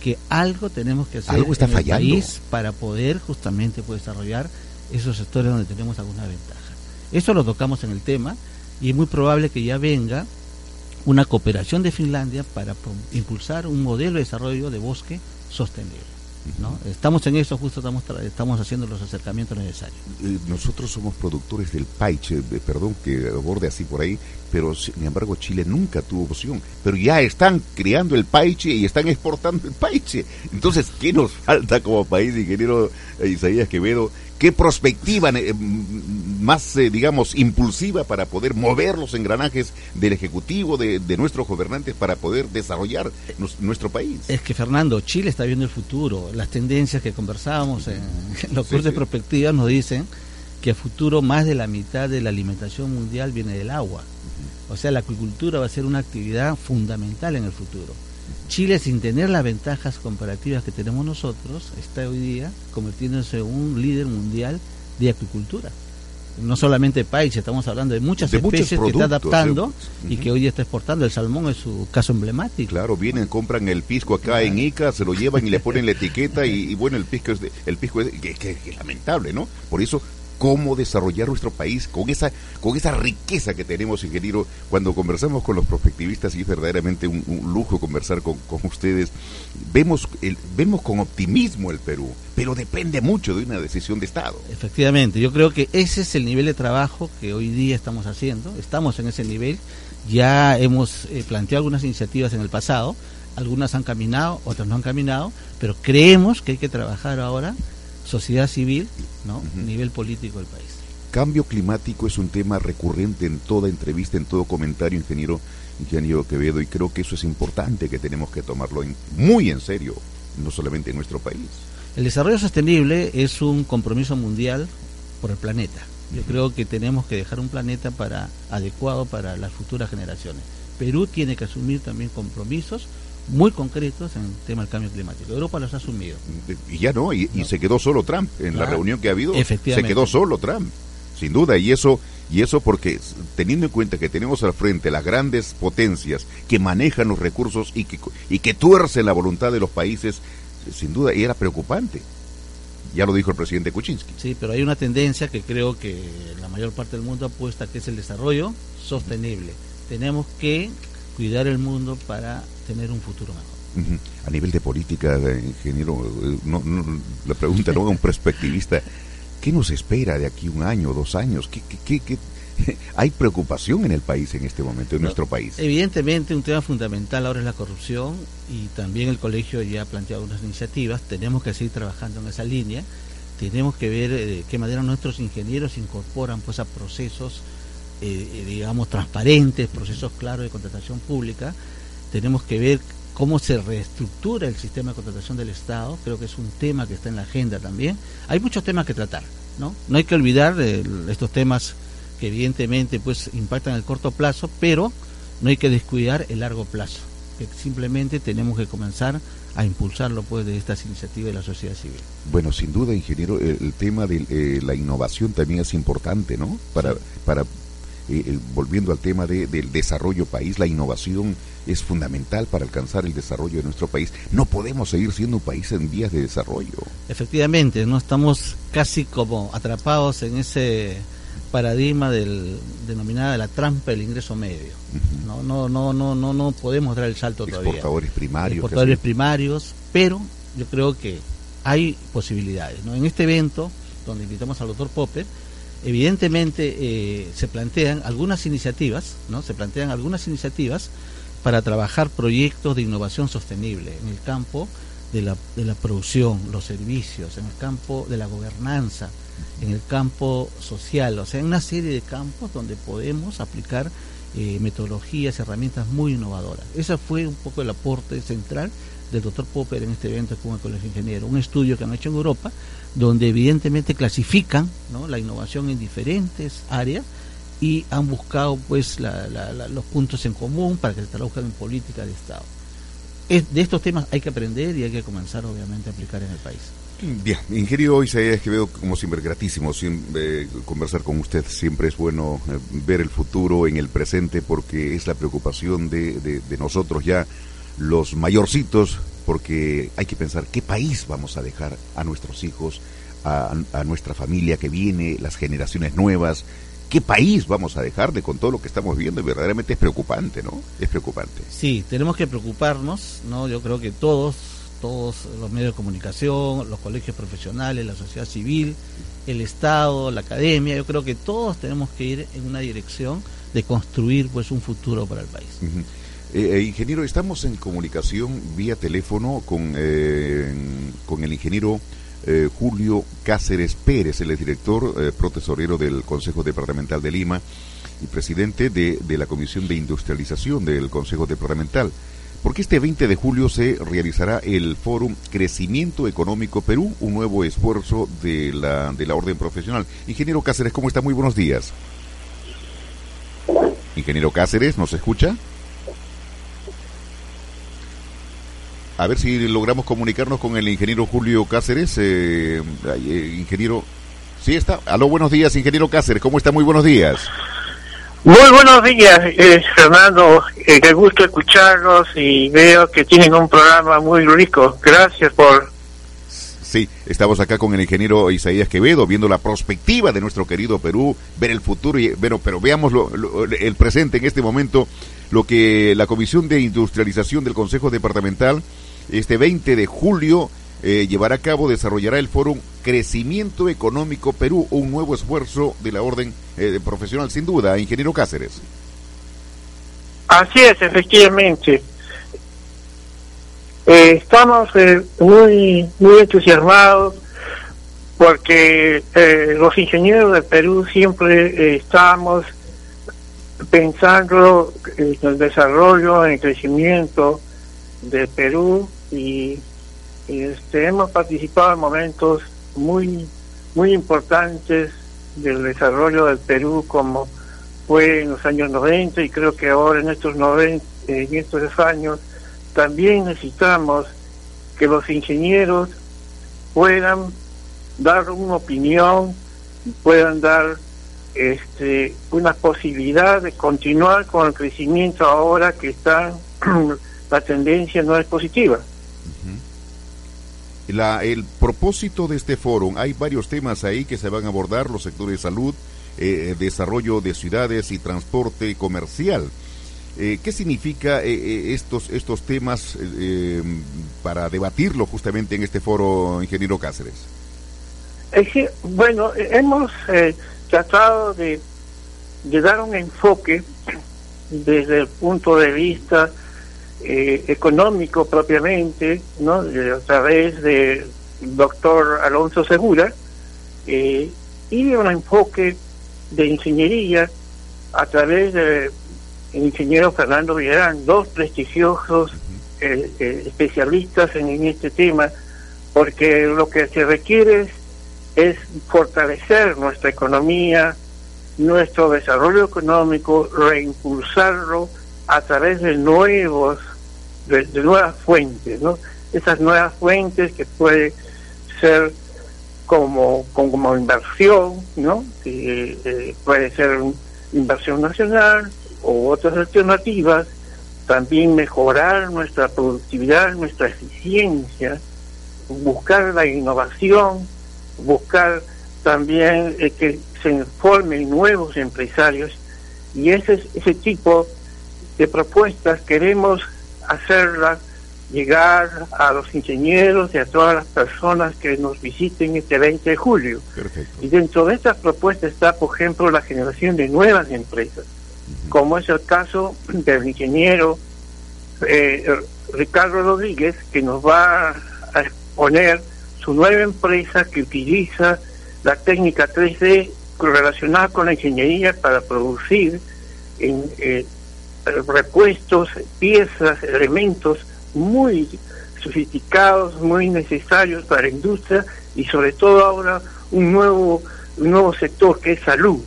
que algo tenemos que hacer Algo está en el fallando. país para poder justamente pues, desarrollar esos sectores donde tenemos alguna ventaja. Eso lo tocamos en el tema y es muy probable que ya venga una cooperación de Finlandia para impulsar un modelo de desarrollo de bosque sostenible. ¿No? Estamos en eso, justo estamos, estamos haciendo los acercamientos necesarios. Eh, Nosotros somos productores del paiche, perdón que aborde así por ahí, pero sin embargo Chile nunca tuvo opción. Pero ya están creando el paiche y están exportando el paiche. Entonces, ¿qué nos falta como país, ingeniero eh, Isaías Quevedo? ¿Qué perspectiva eh, más, eh, digamos, impulsiva para poder mover los engranajes del Ejecutivo, de, de nuestros gobernantes, para poder desarrollar nos- nuestro país? Es que Fernando, Chile está viendo el futuro. Las tendencias que conversábamos en, en los Sí, cursos de sí. perspectiva nos dicen que a futuro más de la mitad de la alimentación mundial viene del agua. O sea, la acuicultura va a ser una actividad fundamental en el futuro. Chile, sin tener las ventajas comparativas que tenemos nosotros, está hoy día convirtiéndose en un líder mundial de acuicultura. No solamente país, estamos hablando de muchas De especies que está adaptando y que hoy está exportando. El salmón es su caso emblemático. Claro, vienen, compran el pisco acá en Ica, se lo llevan y le ponen la etiqueta y, y bueno, el pisco es, de- el pisco es, que, que- que es lamentable, ¿no? Por eso, ¿cómo desarrollar nuestro país con esa, con esa riqueza que tenemos, ingeniero? Cuando conversamos con los prospectivistas y es verdaderamente un, lujo conversar con, con ustedes, vemos, el, vemos con optimismo el Perú, pero depende mucho de una decisión de Estado. Efectivamente, yo creo que ese es el nivel de trabajo que hoy día estamos haciendo, estamos en ese nivel, ya hemos eh, planteado algunas iniciativas en el pasado, algunas han caminado, otras no han caminado, pero creemos que hay que trabajar ahora sociedad civil, ¿no? Nivel político del país. Cambio climático es un tema recurrente en toda entrevista, en todo comentario, ingeniero, ingeniero Quevedo, y creo que eso es importante, que tenemos que tomarlo en- muy en serio, no solamente en nuestro país. El desarrollo sostenible es un compromiso mundial por el planeta. Yo creo que tenemos que dejar un planeta para adecuado para las futuras generaciones. Perú tiene que asumir también compromisos muy concretos en el tema del cambio climático. Europa los ha asumido. Y ya no, y, y se quedó solo Trump en la reunión que ha habido. Se Efectivamente. quedó solo Trump, sin duda, y eso y eso porque teniendo en cuenta que tenemos al frente las grandes potencias que manejan los recursos y que y que tuercen la voluntad de los países, sin duda era preocupante. Ya lo dijo el presidente Kuczynski. Sí, pero hay una tendencia que creo que la mayor parte del mundo apuesta que es el desarrollo sostenible. Tenemos que cuidar el mundo para tener un futuro mejor. A nivel de política, ingeniero, eh, no, no, la pregunta no a un perspectivista, ¿qué nos espera de aquí un año, dos años? ¿Qué, qué, qué- qué- Hay preocupación en el país en este momento, en No, nuestro país. Evidentemente un tema fundamental ahora es la corrupción y también el colegio ya ha planteado unas iniciativas, tenemos que seguir trabajando en esa línea, tenemos que ver eh, de qué manera nuestros ingenieros se incorporan pues a procesos eh, digamos transparentes, procesos claros de contratación pública, tenemos que ver cómo se reestructura el sistema de contratación del Estado, creo que es un tema que está en la agenda también. Hay muchos temas que tratar, ¿no? No hay que olvidar estos temas que evidentemente pues impactan el corto plazo, pero no hay que descuidar el largo plazo, que simplemente tenemos que comenzar a impulsarlo pues de estas iniciativas de la sociedad civil. Bueno, sin duda, ingeniero, el, el tema de eh, la innovación también es importante, ¿no? Para, Sí. para eh, eh, volviendo al tema de- del desarrollo país, la innovación es fundamental para alcanzar el desarrollo de nuestro país. No podemos seguir siendo un país en vías de desarrollo. Efectivamente, no estamos casi como atrapados en ese paradigma del denominada la trampa del ingreso medio. No, no, no, no, no, no podemos dar el salto todavía. Exportadores primarios. exportadores primarios, pero yo creo que hay posibilidades. ¿no? En este evento, donde invitamos al doctor Popper, evidentemente eh, se plantean algunas iniciativas, ¿no? se plantean algunas iniciativas para trabajar proyectos de innovación sostenible en el campo de la, de la producción, los servicios, en el campo de la gobernanza, en el campo social, o sea, en una serie de campos donde podemos aplicar eh, metodologías, herramientas muy innovadoras. Ese fue un poco el aporte central del doctor Popper en este evento con el Colegio Ingeniero, un estudio que han hecho en Europa, donde evidentemente clasifican ¿no? la innovación en diferentes áreas y han buscado pues la- la- la- los puntos en común para que se traduzcan en política de Estado. es, de estos temas hay que aprender y hay que comenzar obviamente a aplicar en el país. Bien, ingeniero Isaías veo como siempre gratísimo eh, conversar con usted. Siempre es bueno eh, ver el futuro en el presente porque es la preocupación de, de, nosotros ya, los mayorcitos, porque hay que pensar qué país vamos a dejar a nuestros hijos, a, a nuestra familia que viene, las generaciones nuevas, qué país vamos a dejar de con todo lo que estamos viendo y verdaderamente es preocupante, ¿no? Es preocupante. Sí, tenemos que preocuparnos, ¿no? Yo creo que todos, todos los medios de comunicación, los colegios profesionales, la sociedad civil, el Estado, la academia, yo creo que todos tenemos que ir en una dirección de construir pues un futuro para el país. Eh, eh, ingeniero, estamos en comunicación vía teléfono con, eh, con el ingeniero eh, Julio Cáceres Pérez, el director eh, protesorero del Consejo Departamental de Lima y presidente de, la Comisión de Industrialización del Consejo Departamental. Porque este 20 de julio se realizará el Fórum Crecimiento Económico Perú, un nuevo esfuerzo de la, de la orden profesional. Ingeniero Cáceres, ¿cómo está? Muy buenos días. Ingeniero Cáceres, ¿nos escucha? A ver si logramos comunicarnos con el ingeniero Julio Cáceres. Eh, eh, ingeniero, sí está. Aló, buenos días, ingeniero Cáceres. ¿Cómo está? Muy buenos días. Muy buenos días, eh, Fernando. qué gusto escucharlos y veo que tienen un programa muy rico. Gracias por... Sí, estamos acá con el ingeniero Isaías Quevedo, viendo la perspectiva de nuestro querido Perú, ver el futuro, y, pero, pero veamos el presente en este momento, lo que la Comisión de Industrialización del Consejo Departamental este 20 de julio eh, llevará a cabo, desarrollará el foro Crecimiento Económico Perú, un nuevo esfuerzo de la orden eh, profesional, sin duda, ingeniero Cáceres. Así es, efectivamente. Eh, estamos muy, muy entusiasmados porque los ingenieros del Perú siempre estamos pensando en el desarrollo, en el crecimiento de Perú y, este, hemos participado en momentos muy, muy importantes del desarrollo del Perú como fue en los años 90 y creo que ahora en estos 90, en estos años también necesitamos que los ingenieros puedan dar una opinión, puedan dar este, una posibilidad de continuar con el crecimiento ahora que está la tendencia no es positiva. La, el propósito de este foro, hay varios temas ahí que se van a abordar, los sectores de salud, eh, desarrollo de ciudades y transporte comercial. Eh, ¿Qué significa eh, estos, estos temas para debatirlo justamente en este foro, ingeniero Cáceres? bueno, hemos tratado de, de dar un enfoque desde el punto de vista eh, económico propiamente, ¿no? a través del doctor Alonso Segura, eh, y un enfoque de ingeniería a través del ingeniero Fernando Villarán, dos prestigiosos eh, especialistas en, este tema, porque lo que se requiere es fortalecer nuestra economía, nuestro desarrollo económico, reimpulsarlo a través de nuevos de, nuevas fuentes, ¿no? Esas nuevas fuentes que puede ser como, como, inversión, ¿no? Que eh, puede ser inversión nacional o otras alternativas, también mejorar nuestra productividad, nuestra eficiencia, buscar la innovación, buscar también eh, que se formen nuevos empresarios. Y ese, ese tipo de propuestas queremos hacerla llegar a los ingenieros y a todas las personas que nos visiten este 20 de julio. Y dentro de estas propuestas está, por ejemplo, la generación de nuevas empresas, como es el caso del ingeniero eh, Ricardo Rodríguez, que nos va a exponer su nueva empresa que utiliza la técnica 3D relacionada con la ingeniería para producir en, eh, repuestos, piezas, elementos muy sofisticados, muy necesarios para la industria y sobre todo ahora un nuevo, un nuevo sector que es salud.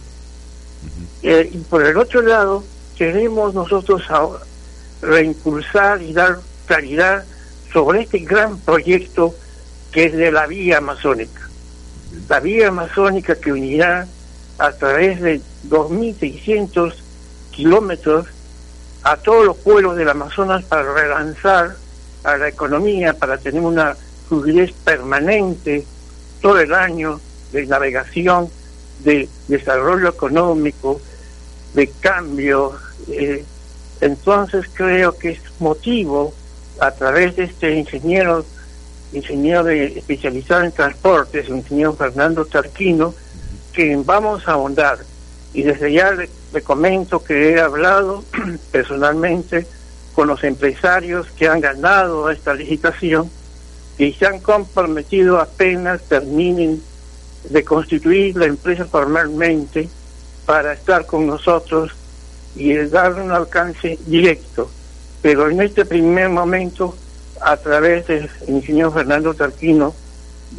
Eh, y por el otro lado, queremos nosotros ahora reimpulsar y dar claridad sobre este gran proyecto que es de la vía amazónica. La vía amazónica que unirá a través de 2.600 kilómetros a todos los pueblos del Amazonas para relanzar a la economía, para tener una fluidez permanente todo el año de navegación, de desarrollo económico, de cambio. Eh, entonces creo que es motivo, a través de este ingeniero, ingeniero especializado en transportes, el ingeniero Fernando Tarquino, que vamos a ahondar. Y desde ya le, le comento que he hablado personalmente con los empresarios que han ganado esta licitación y se han comprometido apenas terminen de constituir la empresa formalmente para estar con nosotros y dar un alcance directo. Pero en este primer momento, a través del ingeniero Fernando Tarquino,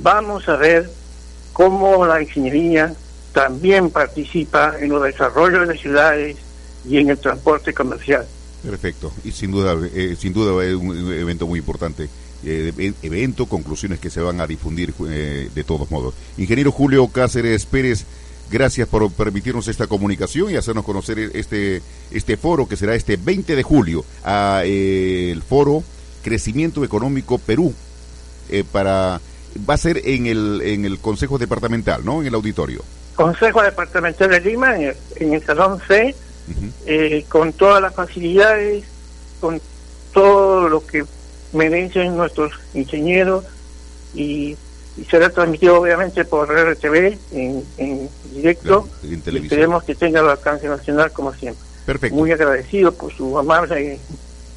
vamos a ver cómo la ingeniería también participa en los desarrollos de ciudades y en el transporte comercial. Perfecto, y sin duda, eh, sin duda es un evento muy importante. Eh, e- evento, conclusiones que se van a difundir eh, de todos modos. Ingeniero Julio Cáceres Pérez, gracias por permitirnos esta comunicación y hacernos conocer este, este foro que será este 20 de julio, a, eh, el foro Crecimiento Económico Perú, eh, para va a ser en el, en el Consejo Departamental, ¿no? En el auditorio. Consejo Departamental de Lima, en el, en el Salón C, eh, con todas las facilidades, con todo lo que merecen nuestros ingenieros y, y será transmitido obviamente por RTV en, en directo Claro, en y esperemos que tenga el alcance nacional como siempre. Perfecto. Muy agradecido por su amable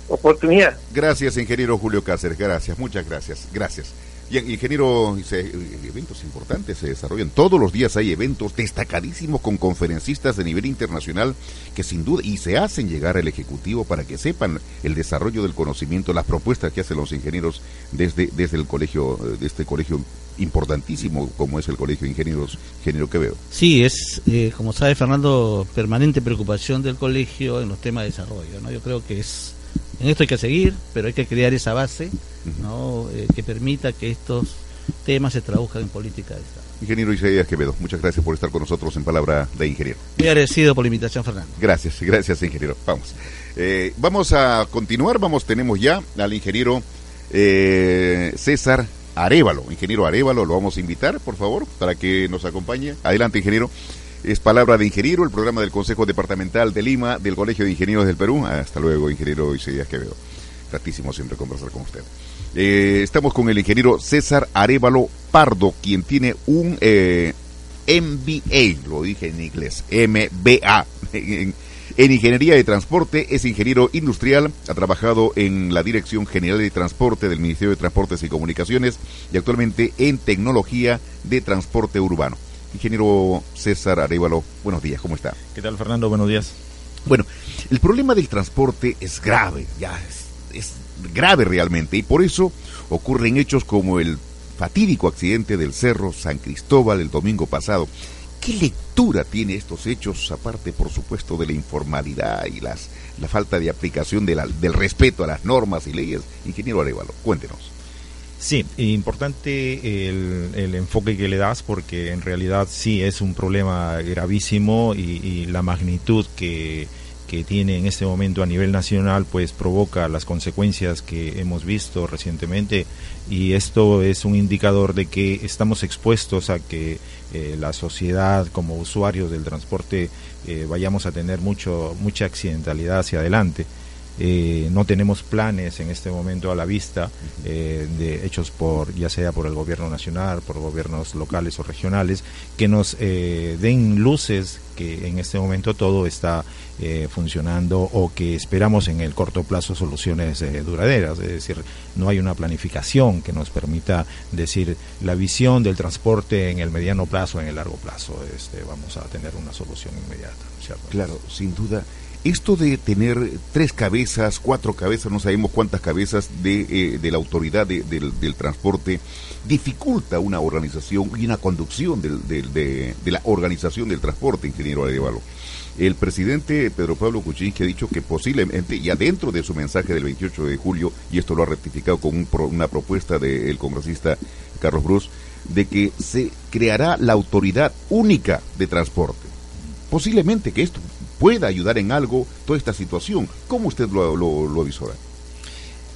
oportunidad. Gracias, ingeniero Julio Cáceres. Gracias, muchas gracias. Gracias. Bien, ingeniero, se- eventos importantes se desarrollan. Todos los días hay eventos destacadísimos con conferencistas de nivel internacional que sin duda, y se hacen llegar al Ejecutivo para que sepan el desarrollo del conocimiento, las propuestas que hacen los ingenieros desde, desde el colegio, de este colegio importantísimo como es el Colegio de Ingenieros, ingeniero Quevedo. Sí, es, eh, como sabe Fernando, permanente preocupación del colegio en los temas de desarrollo. ¿no? Yo creo que es, en esto hay que seguir, pero hay que crear esa base ¿no? Eh, que permita que estos temas se traduzcan en política de Estado. Ingeniero Isaías Quevedo, muchas gracias por estar con nosotros en Palabra de Ingeniero. Muy agradecido por la invitación, Fernando. Gracias, gracias, ingeniero. Vamos. Eh, vamos a continuar. Vamos, tenemos ya al ingeniero eh, César Arevalo. Ingeniero Arevalo, lo vamos a invitar, por favor, para que nos acompañe. Adelante, ingeniero. Es palabra de ingeniero, el programa del Consejo Departamental de Lima, del Colegio de Ingenieros del Perú. Hasta luego, ingeniero Isaías Quevedo. Gratísimo siempre conversar con usted. Eh, estamos con el ingeniero César Arevalo Pardo, quien tiene un eh, MBA, lo dije en inglés, MBA, en Ingeniería de Transporte, es ingeniero industrial, ha trabajado en la Dirección General de Transporte del Ministerio de Transportes y Comunicaciones y actualmente en Tecnología de Transporte Urbano. Ingeniero César Arevalo, buenos días, ¿cómo está? ¿Qué tal, Fernando? Buenos días. Bueno, el problema del transporte es grave, ya es, es grave realmente, y por eso ocurren hechos como el fatídico accidente del Cerro San Cristóbal el domingo pasado. ¿Qué lectura tiene estos hechos, aparte, por supuesto, de la informalidad y las, la falta de aplicación de la- del respeto a las normas y leyes? Ingeniero Arevalo, cuéntenos. Sí, importante el, enfoque que le das porque en realidad sí es un problema gravísimo y, y la magnitud que, que tiene en este momento a nivel nacional pues provoca las consecuencias que hemos visto recientemente y esto es un indicador de que estamos expuestos a que eh, la sociedad como usuarios del transporte eh, vayamos a tener mucho mucha accidentalidad hacia adelante. Eh, no tenemos planes en este momento a la vista eh, de hechos por ya sea por el gobierno nacional por gobiernos locales o regionales que nos eh, den luces que en este momento todo está eh, funcionando o que esperamos en el corto plazo soluciones eh, duraderas es decir no hay una planificación que nos permita decir la visión del transporte en el mediano plazo en el largo plazo este vamos a tener una solución inmediata. Claro, sin duda, Esto de tener tres cabezas, cuatro cabezas, no sabemos cuántas cabezas de, eh, de la autoridad de- del, del transporte, dificulta una organización y una conducción del- de, la organización del transporte, ingeniero Arevalo. El presidente Pedro Pablo Kuczynski ha dicho que posiblemente, ya dentro de su mensaje del 28 de julio, y esto lo ha ratificado con un una propuesta del congresista Carlos Bruce, de que se creará la autoridad única de transporte. Posiblemente que esto pueda ayudar en algo toda esta situación. ¿Cómo usted lo, lo, lo avisora?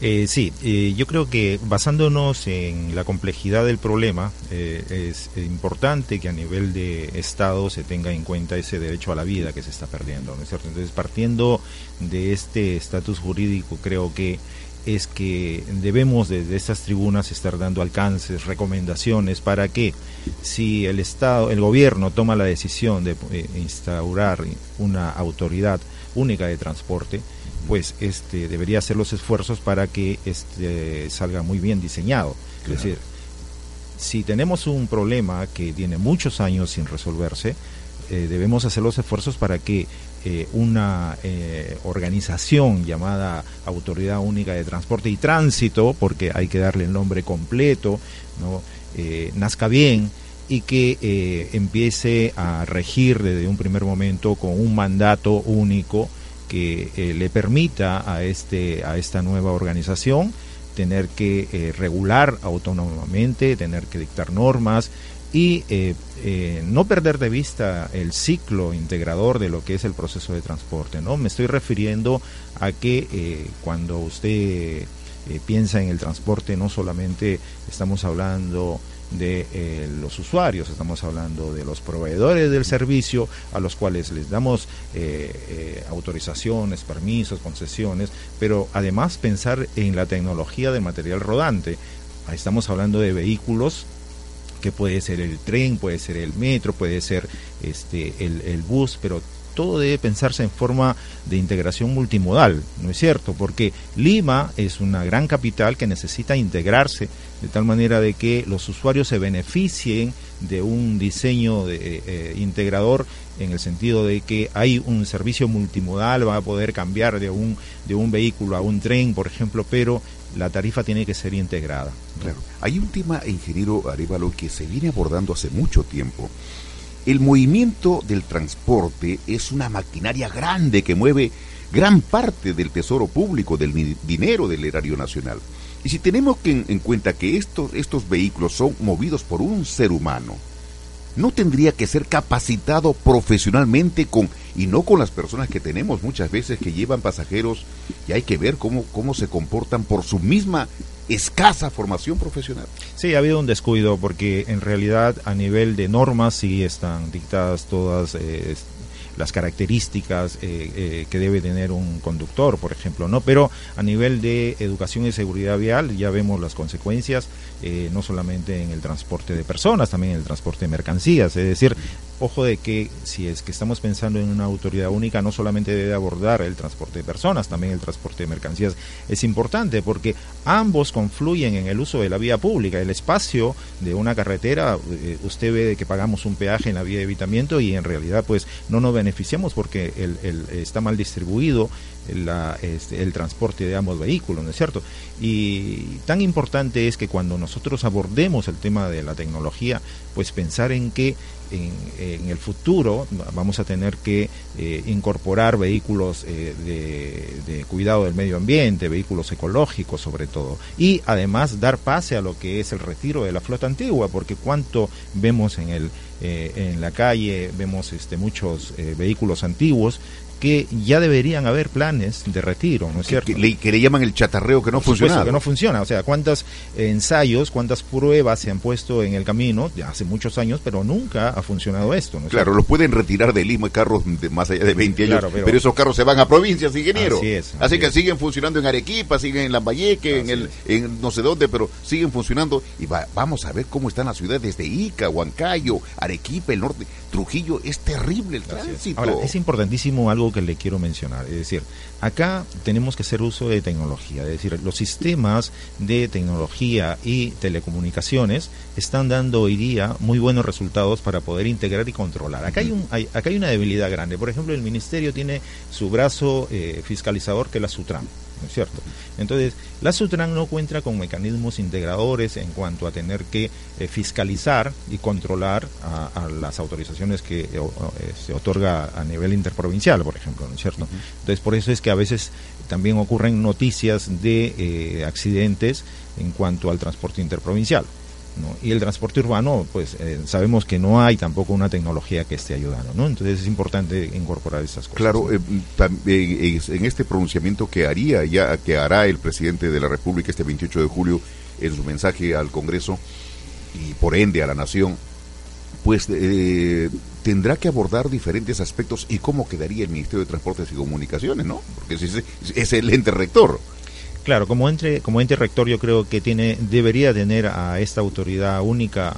Eh, sí, eh, yo creo que basándonos en la complejidad del problema, eh, es importante que a nivel de Estado se tenga en cuenta ese derecho a la vida que se está perdiendo, ¿no es cierto? Entonces, partiendo de este estatus jurídico, creo que es que debemos desde estas tribunas estar dando alcances, recomendaciones para que si el Estado, el gobierno toma la decisión de eh, instaurar una autoridad única de transporte, pues este debería hacer los esfuerzos para que este salga muy bien diseñado. Es decir, si tenemos un problema que tiene muchos años sin resolverse, eh, debemos hacer los esfuerzos para que eh, una eh, organización llamada Autoridad Única de Transporte y Tránsito, porque hay que darle el nombre completo, ¿no? Eh, nazca bien y que empiece a regir desde un primer momento con un mandato único que le permita a este a esta nueva organización tener que regular autónomamente, tener que dictar normas y eh, eh, no perder de vista el ciclo integrador de lo que es el proceso de transporte. ¿no? Me estoy refiriendo a que eh, cuando usted eh, piensa en el transporte, no solamente estamos hablando de los usuarios, estamos hablando de los proveedores del servicio a los cuales les damos autorizaciones, permisos, concesiones, pero además pensar en la tecnología del material rodante. Estamos hablando de vehículos que puede ser el tren, puede ser el metro, puede ser este el, bus, pero todo debe pensarse en forma de integración multimodal, ¿no es cierto? Porque Lima es una gran capital que necesita integrarse de tal manera de que los usuarios se beneficien de un diseño de, eh, integrador en el sentido de que hay un servicio multimodal, va a poder cambiar de un, de un vehículo a un tren, por ejemplo, pero la tarifa tiene que ser integrada. Hay un tema, ingeniero Arevalo, que se viene abordando hace mucho tiempo. El movimiento del transporte es una maquinaria grande que mueve gran parte del tesoro público, del dinero del erario nacional. Y si tenemos que en cuenta que estos, estos vehículos son movidos por un ser humano, no tendría que ser capacitado profesionalmente con y no con las personas que tenemos muchas veces que llevan pasajeros y hay que ver cómo, cómo se comportan por su misma escasa formación profesional. Sí, ha habido un descuido porque en realidad a nivel de normas sí están dictadas todas eh, las características eh, eh, que debe tener un conductor, por ejemplo, ¿no? Pero a nivel de educación y seguridad vial ya vemos las consecuencias, eh, no solamente en el transporte de personas, también en el transporte de mercancías. Es decir, ojo de que si es que estamos pensando en una autoridad única, no solamente debe abordar el transporte de personas, también el transporte de mercancías es importante porque ambos confluyen en el uso de la vía pública. El espacio de una carretera, eh, usted ve que pagamos un peaje en la vía de evitamiento y en realidad pues no nos beneficiamos porque el, el- está mal distribuido la, este, el transporte de ambos vehículos, ¿no es cierto? Y tan importante es que cuando nosotros abordemos el tema de la tecnología, pues pensar en que en, el futuro vamos a tener que eh, incorporar vehículos eh, de, cuidado del medio ambiente, vehículos ecológicos sobre todo, y además dar pase a lo que es el retiro de la flota antigua, porque cuánto vemos en el eh, en la calle, vemos este muchos eh, vehículos antiguos que ya deberían haber planes de retiro, ¿no es cierto? Que le, que le llaman el chatarreo que no Por supuesto funciona. que no funciona. O sea, cuántos ensayos, cuántas pruebas se han puesto en el camino ya hace muchos años, pero nunca ha funcionado esto. ¿no es Claro, cierto? los pueden retirar de Lima carros de más allá de 20 años, Claro, pero, pero- esos carros se van a provincias, ingeniero. Así es, Así, así que es. siguen funcionando en Arequipa, siguen en Lambayeque, en, Así el, en no sé dónde, pero siguen funcionando. Y va- vamos a ver cómo están las ciudades de Ica, Huancayo, Arequipa, el norte, Trujillo. Es terrible el es. tránsito. Ahora, es importantísimo algo algo que le quiero mencionar. Es decir, acá tenemos que hacer uso de tecnología. Es decir, los sistemas de tecnología y telecomunicaciones están dando hoy día muy buenos resultados para poder integrar y controlar. Acá hay, un, hay, acá hay una debilidad grande. Por ejemplo, el Ministerio tiene su brazo eh, fiscalizador que es la SUTRAM. ¿No es cierto? Entonces, la SUTRAN no cuenta con mecanismos integradores en cuanto a tener que eh, fiscalizar y controlar a, las autorizaciones que eh, eh, se otorga a nivel interprovincial, por ejemplo, ¿no es cierto? Entonces, por eso es que a veces también ocurren noticias de accidentes en cuanto al transporte interprovincial. Y el transporte urbano, pues eh, sabemos que no hay tampoco una tecnología que esté ayudando, ¿no? Entonces es importante incorporar esas cosas. Claro, eh, eh, en este pronunciamiento que haría ya, que hará el presidente de la República este 28 de julio en su mensaje al Congreso y por ende a la Nación, pues tendrá que abordar diferentes aspectos y cómo quedaría el Ministerio de Transportes y Comunicaciones, ¿no? Porque es, es el ente rector. Claro, como ente, como ente rector yo creo que tiene, debería tener a esta autoridad única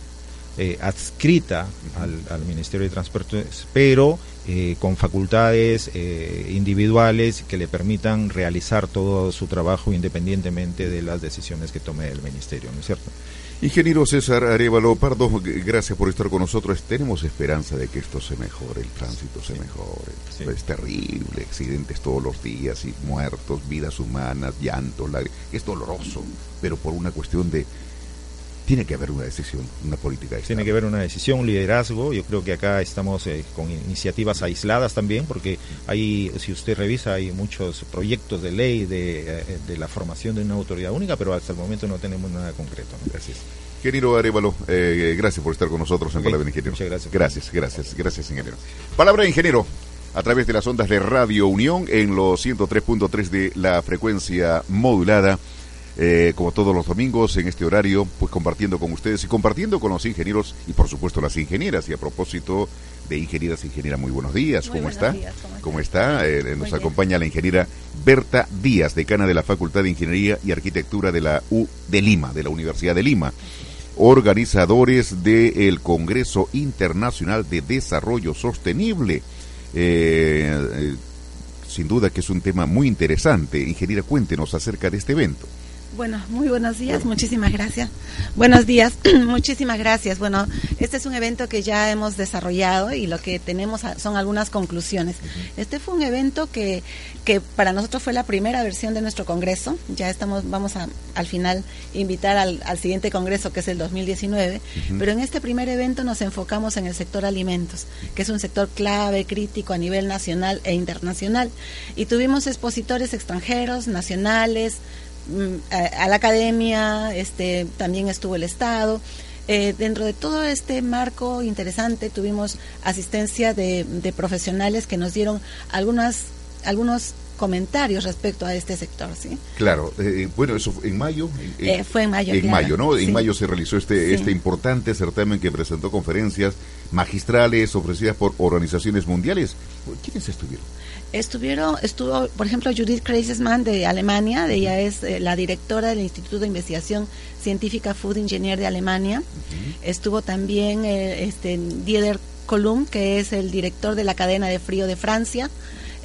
eh, adscrita al, Ministerio de Transportes, pero eh, con facultades eh, individuales que le permitan realizar todo su trabajo independientemente de las decisiones que tome el Ministerio, ¿no es cierto? Ingeniero César Arevalo Pardo, gracias por estar con nosotros. Tenemos esperanza de que esto se mejore, el tránsito se mejore. Es terrible, accidentes todos los días y muertos, vidas humanas, llantos, es doloroso, pero por una cuestión de tiene que haber una decisión, una política. De tiene que haber una decisión, un liderazgo. Yo creo que acá estamos eh, con iniciativas aisladas también, porque hay, si usted revisa, hay muchos proyectos de ley de, eh, de la formación de una autoridad única, pero hasta el momento no tenemos nada concreto. Gracias. Querido Arevalo, eh, gracias por estar con nosotros en Palabra de Ingeniero. Muchas gracias. Gracias, gracias, gracias, ingeniero. Palabra de Ingeniero, a través de las ondas de Radio Unión en los 103.3 de la frecuencia modulada eh, como todos los domingos en este horario, pues compartiendo con ustedes y compartiendo con los ingenieros y por supuesto las ingenieras. Y a propósito de ingenieras, ingeniera, muy buenos días. ¿Cómo, está? ¿Cómo, está? Eh, nos acompaña la ingeniera Berta Díaz, decana de la Facultad de Ingeniería y Arquitectura de la U de Lima, de la Universidad de Lima organizadores del Congreso Internacional de Desarrollo Sostenible. Eh, sin duda que es un tema muy interesante. Ingeniera, cuéntenos acerca de este evento. Bueno, muy buenos días, muchísimas gracias. Buenos días, muchísimas gracias. Bueno, este es un evento que ya hemos desarrollado y lo que tenemos son algunas conclusiones. Este fue un evento que, que para nosotros fue la primera versión de nuestro congreso. Ya estamos, vamos a al final invitar al, siguiente congreso que es el 2019, pero en este primer evento nos enfocamos en el sector alimentos, que es un sector clave, crítico a nivel nacional e internacional. Y tuvimos expositores extranjeros, nacionales, Mm, a, la academia, este, también estuvo el Estado. Eh, dentro de todo este marco interesante tuvimos asistencia de, profesionales que nos dieron algunas, algunos comentarios respecto a este sector, ¿sí? Claro, eh, bueno, eso en mayo. fue en mayo. En mayo, ¿no? En mayo se realizó este, este importante certamen que presentó conferencias magistrales ofrecidas por organizaciones mundiales. ¿Quiénes estuvieron? Estuvieron, estuvo, por ejemplo, Judith Kreisman de Alemania, de ella es eh, la directora del Instituto de Investigación Científica Food Engineer de Alemania. Estuvo también eh, este, Dieder Colum, que es el director de la cadena de frío de Francia.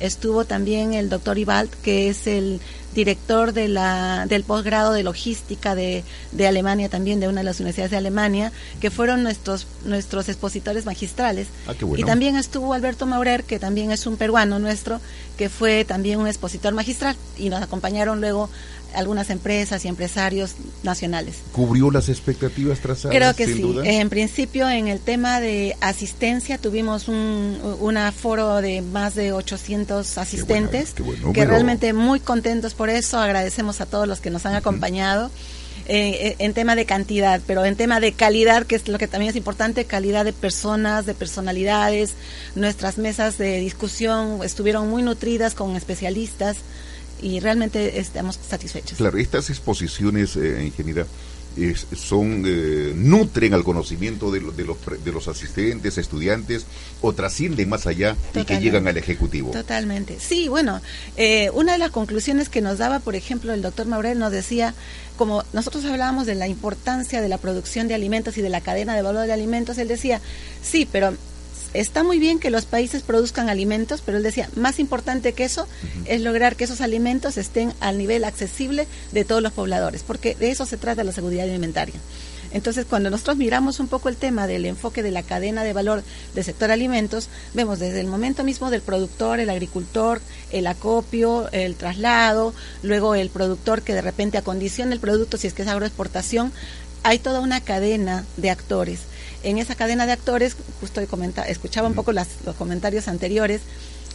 Estuvo también el doctor Ibalt, que es el director de la, del posgrado de logística de, de, Alemania, también de una de las universidades de Alemania, que fueron nuestros, nuestros expositores magistrales. Ah, y también estuvo Alberto Maurer, que también es un peruano nuestro, que fue también un expositor magistral, y nos acompañaron luego algunas empresas y empresarios nacionales. ¿Cubrió las expectativas trazadas? Creo que sí. En principio, en el tema de asistencia, tuvimos un, un aforo de más de 800 asistentes, que realmente muy contentos por eso. Agradecemos a todos los que nos han acompañado. Eh, eh, en tema de cantidad, pero en tema de calidad, que es lo que también es importante, calidad de personas, de personalidades. Nuestras mesas de discusión estuvieron muy nutridas con especialistas y realmente estamos satisfechos. Claro, estas exposiciones, eh, ingeniera, son eh, nutren al conocimiento de, de, los, de los asistentes, estudiantes, o trascienden más allá y que llegan al Ejecutivo. Totalmente. Sí, bueno, eh, una de las conclusiones que nos daba, por ejemplo, el doctor Maurel nos decía, como nosotros hablábamos de la importancia de la producción de alimentos y de la cadena de valor de alimentos, él decía, sí, pero está muy bien que los países produzcan alimentos, pero él decía, más importante que eso es lograr que esos alimentos estén al nivel accesible de todos los pobladores, porque de eso se trata la seguridad alimentaria. Entonces, cuando nosotros miramos un poco el tema del enfoque de la cadena de valor del sector alimentos, vemos desde el momento mismo del productor, el agricultor, el acopio, el traslado, luego el productor que de repente acondiciona el producto si es que es agroexportación, hay toda una cadena de actores. En esa cadena de actores, justo escuchaba un poco los comentarios anteriores,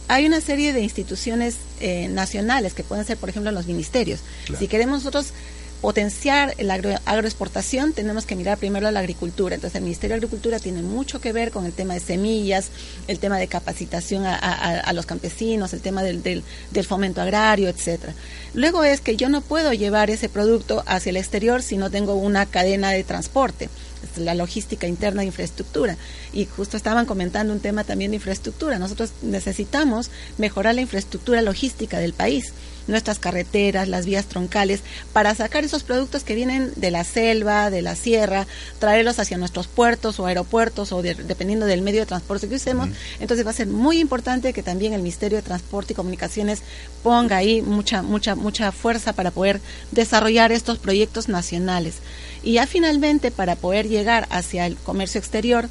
hay una serie de instituciones eh, nacionales que pueden ser, por ejemplo, los ministerios. Si queremos nosotros potenciar la agroexportación, tenemos que mirar primero a la agricultura. Entonces, el Ministerio de Agricultura tiene mucho que ver con el tema de semillas, el tema de capacitación a, los campesinos, el tema del, del, fomento agrario, etcétera. Luego es que yo no puedo llevar ese producto hacia el exterior si no tengo una cadena de transporte la logística interna de infraestructura. Y justo estaban comentando un tema también de infraestructura. Nosotros necesitamos mejorar la infraestructura logística del país nuestras carreteras, las vías troncales, para sacar esos productos que vienen de la selva, de la sierra, traerlos hacia nuestros puertos o aeropuertos o dependiendo del medio de transporte que usemos. Entonces va a ser muy importante que también el Ministerio de Transporte y Comunicaciones ponga ahí mucha, mucha, mucha fuerza para poder desarrollar estos proyectos nacionales. Y ya finalmente, para poder llegar hacia el comercio exterior,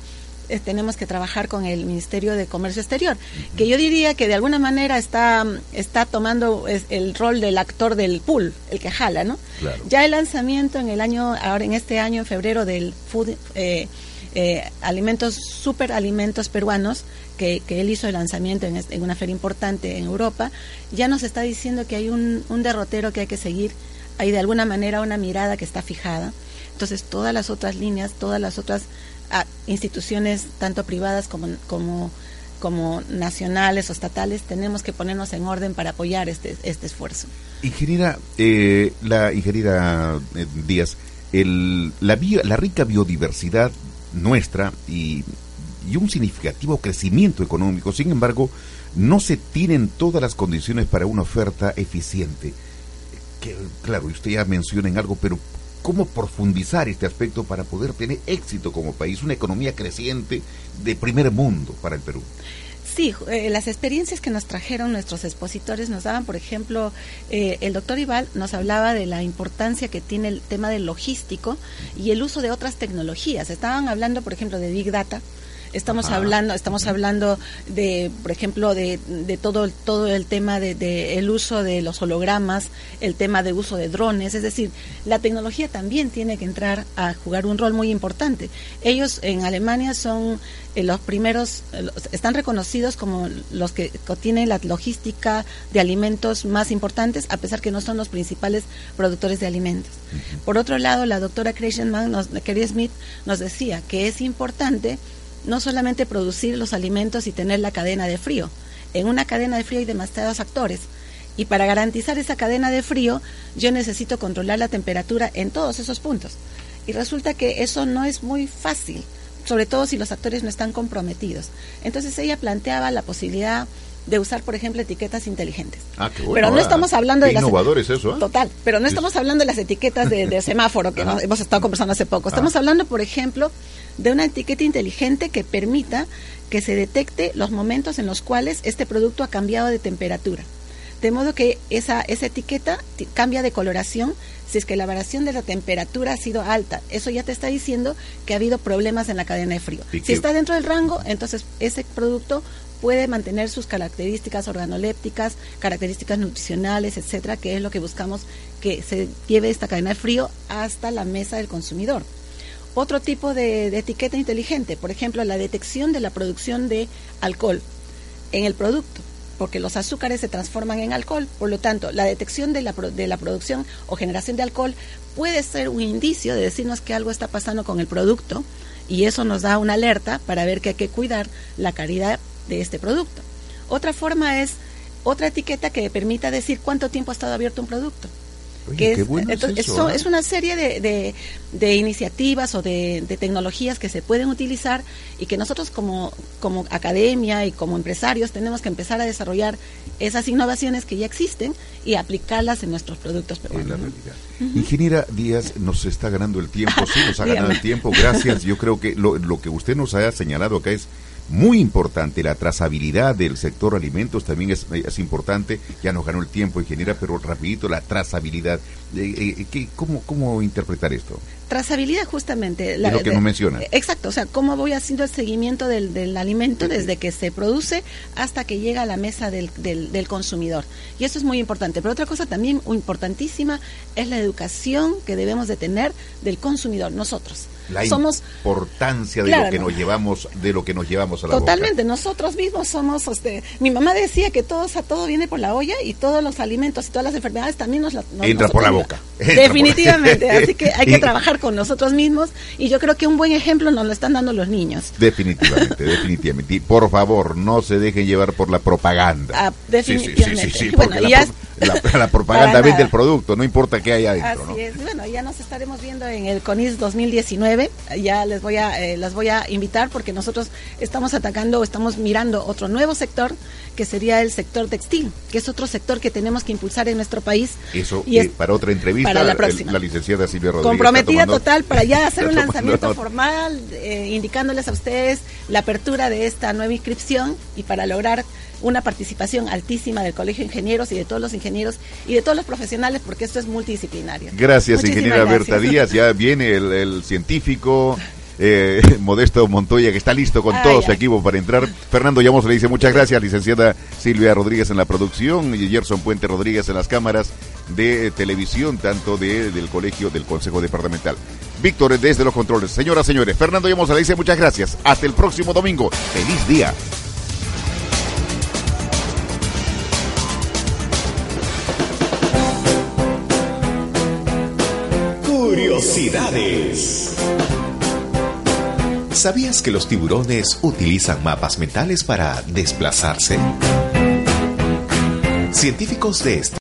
eh, tenemos que trabajar con el Ministerio de Comercio Exterior, que yo diría que de alguna manera está, está tomando el rol del actor del pool, el que jala, ¿no? Ya el lanzamiento en el año, ahora en este año, en febrero, del Food eh, eh, Alimentos, Super Alimentos Peruanos, que, él hizo el lanzamiento en, en, una feria importante en Europa, ya nos está diciendo que hay un, un derrotero que hay que seguir, hay de alguna manera una mirada que está fijada. Entonces, todas las otras líneas, todas las otras instituciones tanto privadas como, como, como nacionales o estatales, tenemos que ponernos en orden para apoyar este, este esfuerzo. Ingeniera, eh, la ingeniera eh, Díaz, el, la, la rica biodiversidad nuestra y, y un significativo crecimiento económico, sin embargo, no se tienen todas las condiciones para una oferta eficiente. Que, claro, usted ya menciona en algo, pero cómo profundizar este aspecto para poder tener éxito como país, una economía creciente de primer mundo para el Perú. Sí, eh, las experiencias que nos trajeron nuestros expositores nos daban, por ejemplo, eh, el doctor Ibal nos hablaba de la importancia que tiene el tema del logístico y el uso de otras tecnologías. Estaban hablando, por ejemplo, de Big Data, Estamos hablando, estamos hablando de, por ejemplo, de, de todo, todo el tema de, el uso de los hologramas, el tema de uso de drones, es decir, la tecnología también tiene que entrar a jugar un rol muy importante. Ellos en Alemania son eh, los primeros, eh, están reconocidos como los que tienen la logística de alimentos más importantes, a pesar que no son los principales productores de alimentos. Por otro lado, la doctora Kreisman, nos, Smith, nos decía que es importante no solamente producir los alimentos y tener la cadena de frío. En una cadena de frío hay demasiados actores. Y para garantizar esa cadena de frío, yo necesito controlar la temperatura en todos esos puntos. Y resulta que eso no es muy fácil, sobre todo si los actores no están comprometidos. Entonces ella planteaba la posibilidad de usar, por ejemplo, etiquetas inteligentes. Ah, qué bueno. Pero no estamos hablando de innovadores eso, ¿eh? Total, pero no estamos hablando de las etiquetas de, semáforo que hemos estado conversando hace poco. Estamos hablando, por ejemplo, de una etiqueta inteligente que permita que se detecte los momentos en los cuales este producto ha cambiado de temperatura. De modo que esa, esa etiqueta cambia de coloración si es que la variación de la temperatura ha sido alta. Eso ya te está diciendo que ha habido problemas en la cadena de frío. Si está dentro del rango, entonces ese producto puede mantener sus características organolépticas, características nutricionales, etcétera, que es lo que buscamos que se lleve esta cadena de frío hasta la mesa del consumidor. Otro tipo de, etiqueta inteligente, por ejemplo, la detección de la producción de alcohol en el producto, porque los azúcares se transforman en alcohol, por lo tanto, la detección de la, de la producción o generación de alcohol puede ser un indicio de decirnos que algo está pasando con el producto y eso nos da una alerta para ver que hay que cuidar la calidad de este producto. Otra forma es otra etiqueta que permita decir cuánto tiempo ha estado abierto un producto que es, ¿eh? es, una serie de, de, iniciativas o de, tecnologías que se pueden utilizar y que nosotros como, como academia y como empresarios tenemos que empezar a desarrollar esas innovaciones que ya existen y aplicarlas en nuestros productos peruanos. Ingeniera Díaz, nos está ganando el tiempo, sí, nos ha ganado el tiempo, gracias. Yo creo que lo, lo que usted nos ha señalado acá es muy importante. La trazabilidad del sector alimentos también es, es importante. Ya nos ganó el tiempo, ingeniera, pero rapidito, la trazabilidad. Eh, eh, ¿qué- cómo, ¿Cómo interpretar esto? Trazabilidad justamente. lo que nos menciona. Exacto, o sea, cómo voy haciendo el seguimiento del, del alimento desde que se produce hasta que llega a la mesa del, del, del consumidor. Y eso es muy importante. Pero otra cosa también importantísima es la educación que debemos de tener del consumidor, nosotros. La Somos importancia de Claro, lo que no. nos llevamos, de lo que nos llevamos a la boca. Totalmente, nosotros mismos somos, este, mi mamá decía que todo, o sea, todo viene por la olla y todos los alimentos y todas las enfermedades también nos la nos- Entra por la boca. Definitivamente, así que hay Y- que trabajar con nosotros mismos y yo creo que un buen ejemplo nos lo están dando los niños. Definitivamente, definitivamente. Y por favor, no se dejen llevar por la propaganda. Ah, definitivamente. Sí, sí, sí, sí, Bueno, porque y la, ya pro- la- la propaganda vende el producto, no importa qué hay adentro, Así ¿no? es. Bueno, ya nos estaremos viendo en el CONIS 2019. Ya les voy a eh, las voy a invitar porque nosotros estamos atacando, estamos mirando otro nuevo sector que sería el sector textil, que es otro sector que tenemos que impulsar en nuestro país. Eso Y es para otra entrevista, para la el- próxima. la licenciada Silvia Rodríguez. comprometida tomando- total para ya hacer un lanzamiento formal, eh, indicándoles a ustedes la apertura de esta nueva inscripción y para lograr una participación altísima del Colegio de Ingenieros y de todos los ingenieros y de todos los profesionales, porque esto es multidisciplinario. Gracias, Muchísimas ingeniera gracias. Berta Díaz. Ya viene el, el científico. eh, Modesto Montoya, que está listo con todo su equipo para entrar. Fernando Llamos le dice muchas gracias, licenciada Silvia Rodríguez en la producción y Gerson Puente Rodríguez en las cámaras de televisión, tanto de, del colegio del Consejo Departamental. Víctor desde los controles. Señoras, señores, Fernando Llamos le dice muchas gracias. Hasta el próximo domingo. Feliz día. Curiosidades. ¿Sabías que los tiburones utilizan mapas mentales para desplazarse? Científicos de este